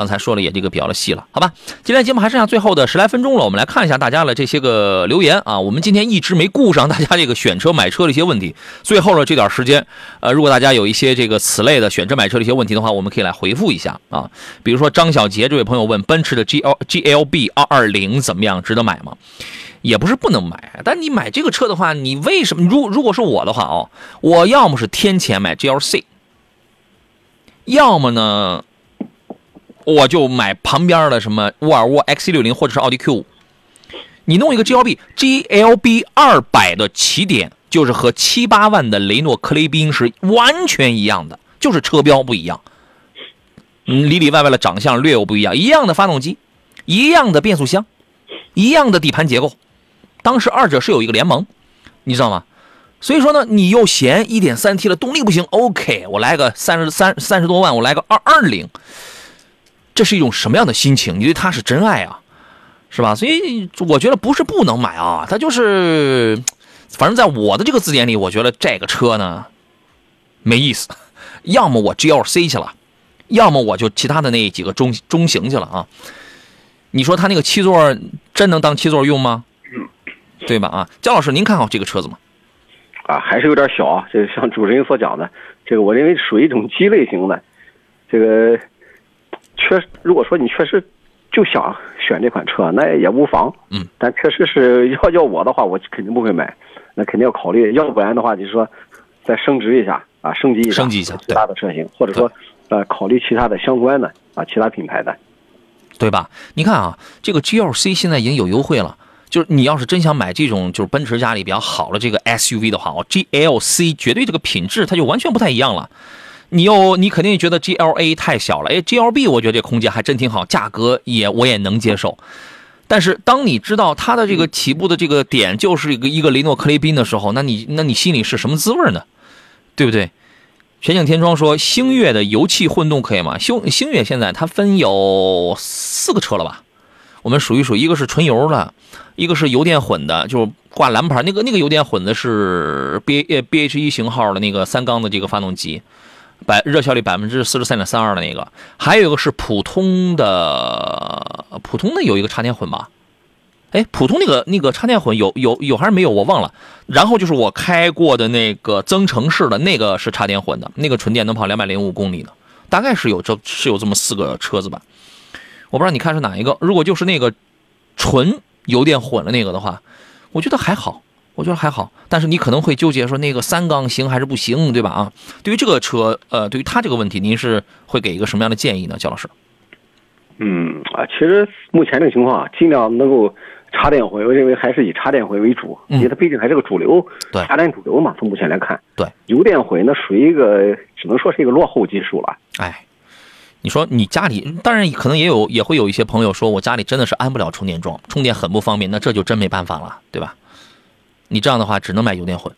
刚才说了也这个比较的细了，好吧？今天节目还剩下最后的十来分钟了，我们来看一下大家的这些个留言啊。我们今天一直没顾上大家这个选车买车的一些问题，最后的这点时间，呃，如果大家有一些这个此类的选车买车的一些问题的话，我们可以来回复一下啊。比如说张小杰这位朋友问，奔驰的 G L G L B 二二零怎么样，值得买吗？也不是不能买，但你买这个车的话，你为什么？如如果是我的话哦，我要么是天钱买 GLC，要么呢，我就买旁边的什么沃尔沃 XC60 或者是奥迪 Q5。你弄一个 GLB，GLB 二百的起点就是和七八万的雷诺克雷宾是完全一样的，就是车标不一样，里里外外的长相略有不一样，一样的发动机，一样的变速箱，一样的底盘结构。当时二者是有一个联盟，你知道吗？所以说呢，你又嫌 1.3T 的动力不行，OK，我来个三十三三十多万，我来个二二零，这是一种什么样的心情？你对他是真爱啊，是吧？所以我觉得不是不能买啊，他就是，反正在我的这个字典里，我觉得这个车呢没意思，要么我 GLC 去了，要么我就其他的那几个中中型去了啊。你说他那个七座真能当七座用吗？对吧？啊，姜老师，您看好这个车子吗？啊，还是有点小啊。这像主持人所讲的，这个我认为属于一种鸡类型的。这个确实，如果说你确实就想选这款车，那也无妨。嗯。但确实是要要我的话，我肯定不会买。那肯定要考虑，要不然的话，就是说再升值一下啊，升级一下，升级一下其他的车型，或者说呃考虑其他的相关的啊，其他品牌的。对吧？你看啊，这个 GLC 现在已经有优惠了。就是你要是真想买这种就是奔驰家里比较好的这个 SUV 的话，哦，GLC 绝对这个品质它就完全不太一样了。你又你肯定觉得 GLA 太小了，哎，GLB 我觉得这空间还真挺好，价格也我也能接受。但是当你知道它的这个起步的这个点就是一个一个雷诺克雷宾的时候，那你那你心里是什么滋味呢？对不对？全景天窗说星越的油气混动可以吗？星星越现在它分有四个车了吧？我们数一数，一个是纯油的，一个是油电混的，就挂蓝牌那个那个油电混的是 B 呃 B H 一型号的那个三缸的这个发动机，百热效率百分之四十三点三二的那个，还有一个是普通的普通的有一个插电混吧？哎，普通那个那个插电混有有有还是没有？我忘了。然后就是我开过的那个增程式的那个是插电混的，那个纯电能跑两百零五公里的，大概是有这是有这么四个车子吧。我不知道你看是哪一个。如果就是那个纯油电混了那个的话，我觉得还好，我觉得还好。但是你可能会纠结说那个三缸行还是不行，对吧？啊，对于这个车，呃，对于它这个问题，您是会给一个什么样的建议呢，焦老师？嗯啊，其实目前这个情况啊，尽量能够插电混，我认为还是以插电混为主，因为它毕竟还是个主流，对，插电主流嘛。从目前来看，对，油电混那属于一个只能说是一个落后技术了。哎。你说你家里当然可能也有也会有一些朋友说，我家里真的是安不了充电桩，充电很不方便，那这就真没办法了，对吧？你这样的话只能买油电混。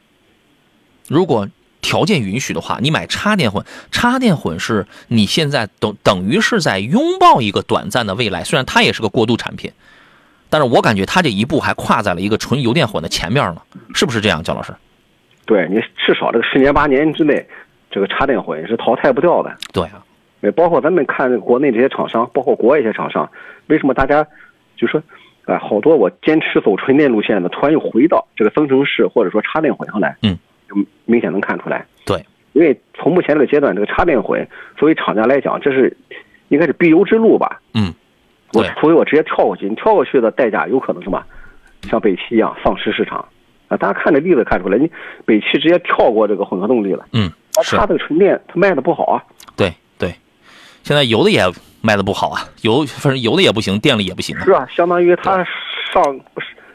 如果条件允许的话，你买插电混，插电混是你现在等等于是在拥抱一个短暂的未来，虽然它也是个过渡产品，但是我感觉它这一步还跨在了一个纯油电混的前面呢，是不是这样，焦老师？对你至少这个十年八年之内，这个插电混是淘汰不掉的。对啊。也包括咱们看国内这些厂商，包括国外一些厂商，为什么大家就说，啊，好多我坚持走纯电路线的，突然又回到这个增程式或者说插电混上来，嗯，就明显能看出来。对，因为从目前这个阶段，这个插电混作为厂家来讲，这是应该是必由之路吧？嗯，我除非我直接跳过去，你跳过去的代价有可能什么？像北汽一样丧失市场啊！大家看这例子看出来，你北汽直接跳过这个混合动力了，嗯，它这个纯电它卖的不好啊。对对。现在有的也卖的不好啊，油反正油的也不行，电力也不行。是啊，相当于它上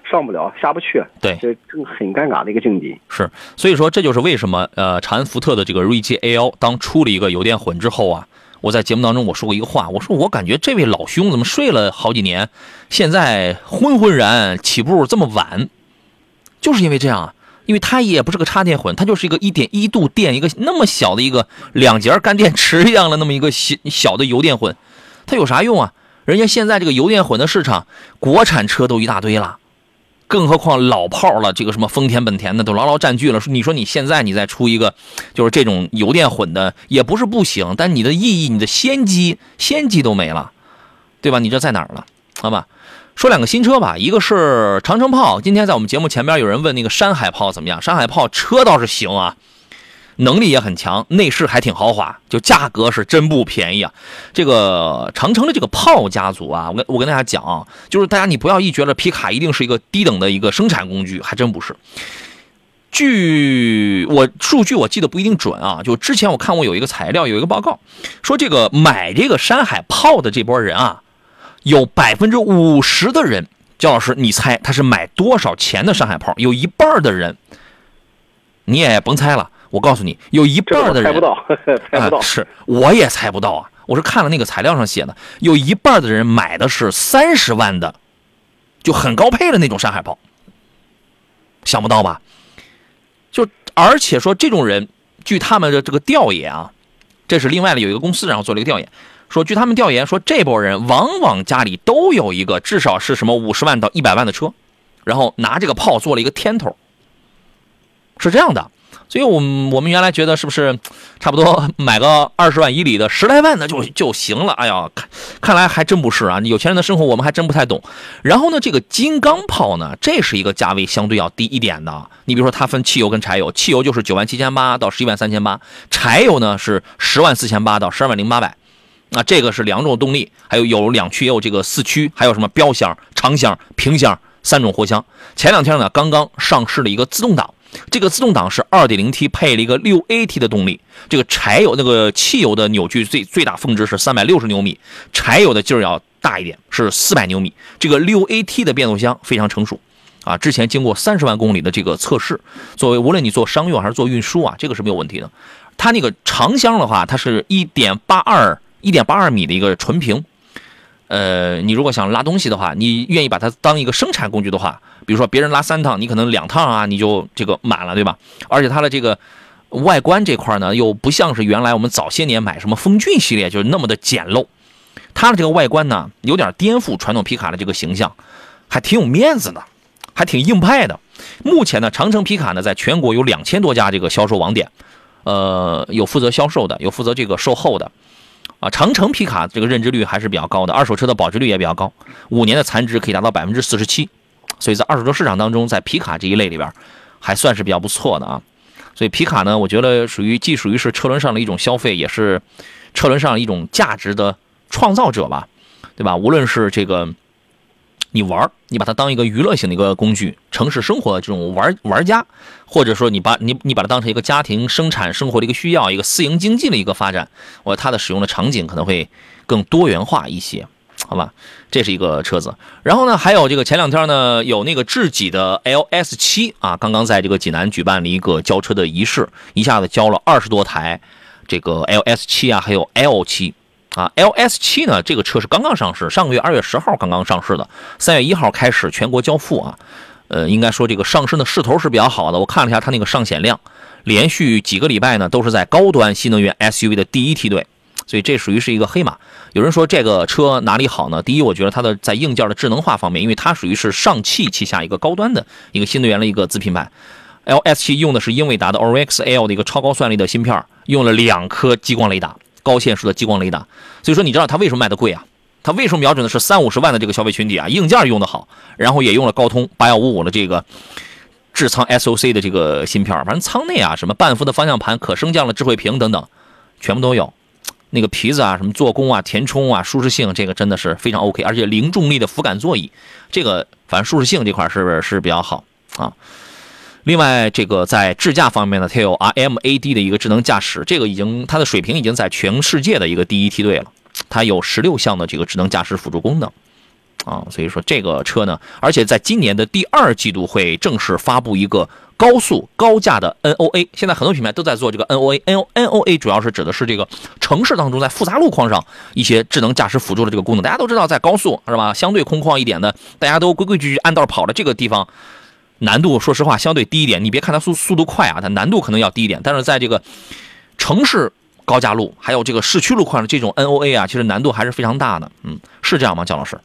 上不了，下不去。对，这这很尴尬的一个境地。是，所以说这就是为什么呃，长安福特的这个锐界 A1 当出了一个油电混之后啊，我在节目当中我说过一个话，我说我感觉这位老兄怎么睡了好几年，现在昏昏然起步这么晚，就是因为这样啊。因为它也不是个插电混，它就是一个一点一度电，一个那么小的一个两节干电池一样的那么一个小小的油电混，它有啥用啊？人家现在这个油电混的市场，国产车都一大堆了，更何况老炮了，这个什么丰田、本田的都牢牢占据了。你说你现在你再出一个，就是这种油电混的，也不是不行，但你的意义、你的先机、先机都没了，对吧？你这在哪儿了？好吧。说两个新车吧，一个是长城炮。今天在我们节目前边有人问那个山海炮怎么样？山海炮车倒是行啊，能力也很强，内饰还挺豪华，就价格是真不便宜啊。这个长城的这个炮家族啊，我跟我跟大家讲啊，就是大家你不要一觉得皮卡一定是一个低等的一个生产工具，还真不是。据我数据我记得不一定准啊，就之前我看过有一个材料，有一个报告说这个买这个山海炮的这波人啊。有百分之五十的人，焦老师，你猜他是买多少钱的山海炮？有一半的人，你也甭猜了。我告诉你，有一半的人猜不到，猜不到。是，我也猜不到啊！我是看了那个材料上写的，有一半的人买的是三十万的，就很高配的那种山海炮。想不到吧？就而且说这种人，据他们的这个调研啊，这是另外的有一个公司然后做了一个调研。说，据他们调研说，这波人往往家里都有一个至少是什么五十万到一百万的车，然后拿这个炮做了一个天头。是这样的，所以我们我们原来觉得是不是差不多 买个二十万以里的十来万的就就行了？哎呀，看看来还真不是啊！有钱人的生活我们还真不太懂。然后呢，这个金刚炮呢，这是一个价位相对要低一点的。你比如说，它分汽油跟柴油，汽油就是九万七千八到十一万三千八，柴油呢是十万四千八到十二万零八百。啊，这个是两种动力，还有有两驱，也有这个四驱，还有什么标箱、长箱、平箱三种货箱。前两天呢，刚刚上市了一个自动挡。这个自动挡是 2.0T 配了一个 6AT 的动力，这个柴油那个汽油的扭矩最最大峰值是360牛米，柴油的劲儿要大一点，是400牛米。这个 6AT 的变速箱非常成熟，啊，之前经过30万公里的这个测试，作为无论你做商用还是做运输啊，这个是没有问题的。它那个长箱的话，它是1.82 1.82米的一个纯平。呃，你如果想拉东西的话，你愿意把它当一个生产工具的话，比如说别人拉三趟，你可能两趟啊，你就这个满了，对吧？而且它的这个外观这块呢，又不像是原来我们早些年买什么风骏系列就是那么的简陋，它的这个外观呢，有点颠覆传统皮卡的这个形象，还挺有面子的，还挺硬派的。目前呢，长城皮卡呢，在全国有两千多家这个销售网点，呃，有负责销售的，有负责这个售后的。长城皮卡这个认知率还是比较高的，二手车的保值率也比较高，五年的残值可以达到百分之四十七，所以在二手车市场当中，在皮卡这一类里边，还算是比较不错的啊。所以皮卡呢，我觉得属于既属于是车轮上的一种消费，也是车轮上一种价值的创造者吧，对吧？无论是这个。你玩你把它当一个娱乐性的一个工具，城市生活的这种玩玩家，或者说你把你你把它当成一个家庭生产生活的一个需要，一个私营经济的一个发展，我它的使用的场景可能会更多元化一些，好吧？这是一个车子。然后呢，还有这个前两天呢，有那个智己的 LS 七啊，刚刚在这个济南举办了一个交车的仪式，一下子交了二十多台这个 LS 七啊，还有 L 七。啊，LS 七呢？这个车是刚刚上市，上个月二月十号刚刚上市的，三月一号开始全国交付啊。呃，应该说这个上升的势头是比较好的。我看了一下它那个上险量，连续几个礼拜呢都是在高端新能源 SUV 的第一梯队，所以这属于是一个黑马。有人说这个车哪里好呢？第一，我觉得它的在硬件的智能化方面，因为它属于是上汽旗下一个高端的一个新能源的一个子品牌。LS 七用的是英伟达的 Oryx L 的一个超高算力的芯片，用了两颗激光雷达。高线数的激光雷达，所以说你知道它为什么卖的贵啊？它为什么瞄准的是三五十万的这个消费群体啊？硬件用的好，然后也用了高通八幺五五的这个智仓 SOC 的这个芯片，反正舱内啊，什么半幅的方向盘、可升降的智慧屏等等，全部都有。那个皮子啊，什么做工啊、填充啊、舒适性，这个真的是非常 OK，而且零重力的扶感座椅，这个反正舒适性这块是是比较好啊。另外，这个在智驾方面呢，它有 RMAD 的一个智能驾驶，这个已经它的水平已经在全世界的一个第一梯队了。它有十六项的这个智能驾驶辅助功能，啊，所以说这个车呢，而且在今年的第二季度会正式发布一个高速高架的 NOA。现在很多品牌都在做这个 NOA，NOA 主要是指的是这个城市当中在复杂路况上一些智能驾驶辅助的这个功能。大家都知道，在高速是吧，相对空旷一点的，大家都规规矩矩按道跑的这个地方。难度说实话相对低一点，你别看它速速度快啊，它难度可能要低一点。但是在这个城市高架路还有这个市区路况的这种 NOA 啊，其实难度还是非常大的。嗯，是这样吗，姜老师？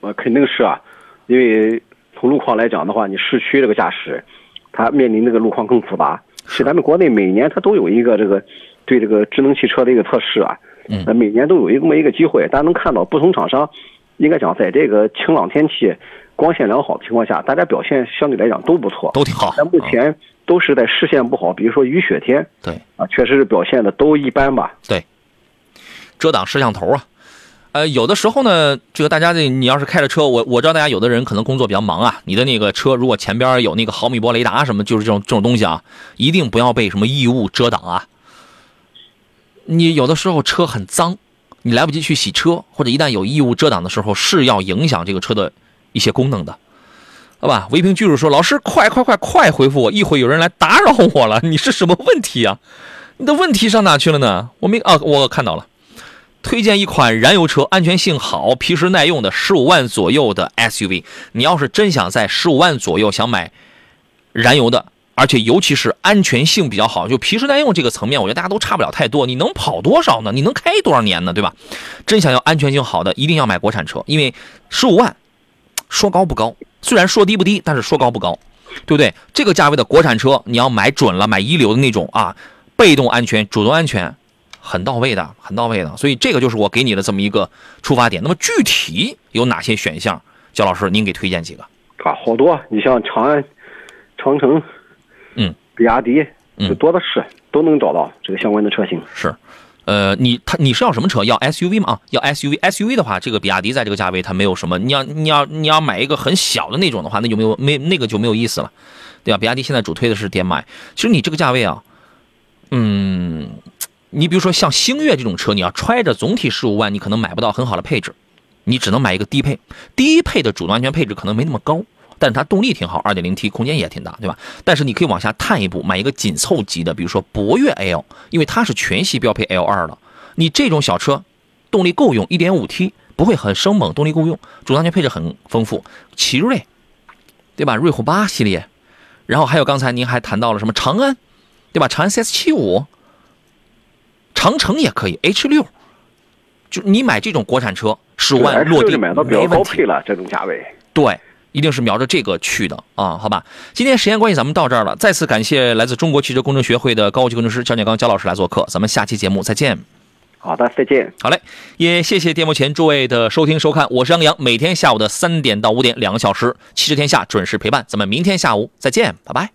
呃，肯定是啊，因为从路况来讲的话，你市区这个驾驶，它面临这个路况更复杂。是咱们国内每年它都有一个这个对这个智能汽车的一个测试啊，嗯，每年都有一这么一个机会，大家能看到不同厂商，应该讲在这个晴朗天气。光线良好的情况下，大家表现相对来讲都不错，都挺好。但目前都是在视线不好，比如说雨雪天，对啊，确实是表现的都一般吧。对，遮挡摄像头啊，呃，有的时候呢，这个大家这你要是开着车，我我知道大家有的人可能工作比较忙啊，你的那个车如果前边有那个毫米波雷达什么，就是这种这种东西啊，一定不要被什么异物遮挡啊。你有的时候车很脏，你来不及去洗车，或者一旦有异物遮挡的时候，是要影响这个车的。一些功能的，好吧？唯平居主说：“老师，快快快快回复我！一会有人来打扰我了。你是什么问题啊？你的问题上哪去了呢？我没啊，我看到了。推荐一款燃油车，安全性好、皮实耐用的十五万左右的 SUV。你要是真想在十五万左右想买燃油的，而且尤其是安全性比较好，就皮实耐用这个层面，我觉得大家都差不了太多。你能跑多少呢？你能开多少年呢？对吧？真想要安全性好的，一定要买国产车，因为十五万。”说高不高，虽然说低不低，但是说高不高。对不对？这个价位的国产车，你要买准了，买一流的那种啊，被动安全、主动安全，很到位的，很到位的。所以这个就是我给你的这么一个出发点。那么具体有哪些选项？焦老师，您给推荐几个？啊，好多，你像长安、长城，嗯，比亚迪，嗯就多的是，都能找到这个相关的车型。是，呃，你他你是要什么车？要 SUV 吗？啊，要 SUV，SUV 的话，这个比亚迪在这个价位它没有什么。你要你要你要买一个很小的那种的话，那就没有没那个就没有意思了，对吧？比亚迪现在主推的是点买其实你这个价位啊，嗯，你比如说像星越这种车，你要揣着总体十五万，你可能买不到很好的配置，你只能买一个低配，低配的主动安全配置可能没那么高。但是它动力挺好，2.0T 空间也挺大，对吧？但是你可以往下探一步，买一个紧凑级的，比如说博越 L，因为它是全系标配 L2 的。你这种小车，动力够用，1.5T 不会很生猛，动力够用，主动安全配置很丰富。奇瑞，对吧？瑞虎八系列，然后还有刚才您还谈到了什么长安，对吧？长安 CS75，长城也可以，H6，就你买这种国产车，十五万落地买到比较没问题高配了，这种价位。对，一定是瞄着这个去的啊，好吧？今天时间关系，咱们到这儿了。再次感谢来自中国汽车工程学会的高级工程师焦建刚焦老师来做客，咱们下期节目再见。好的，再见。好嘞，也谢谢电幕前诸位的收听收看，我是杨洋，每天下午的三点到五点两个小时，汽车天下准时陪伴，咱们明天下午再见，拜拜。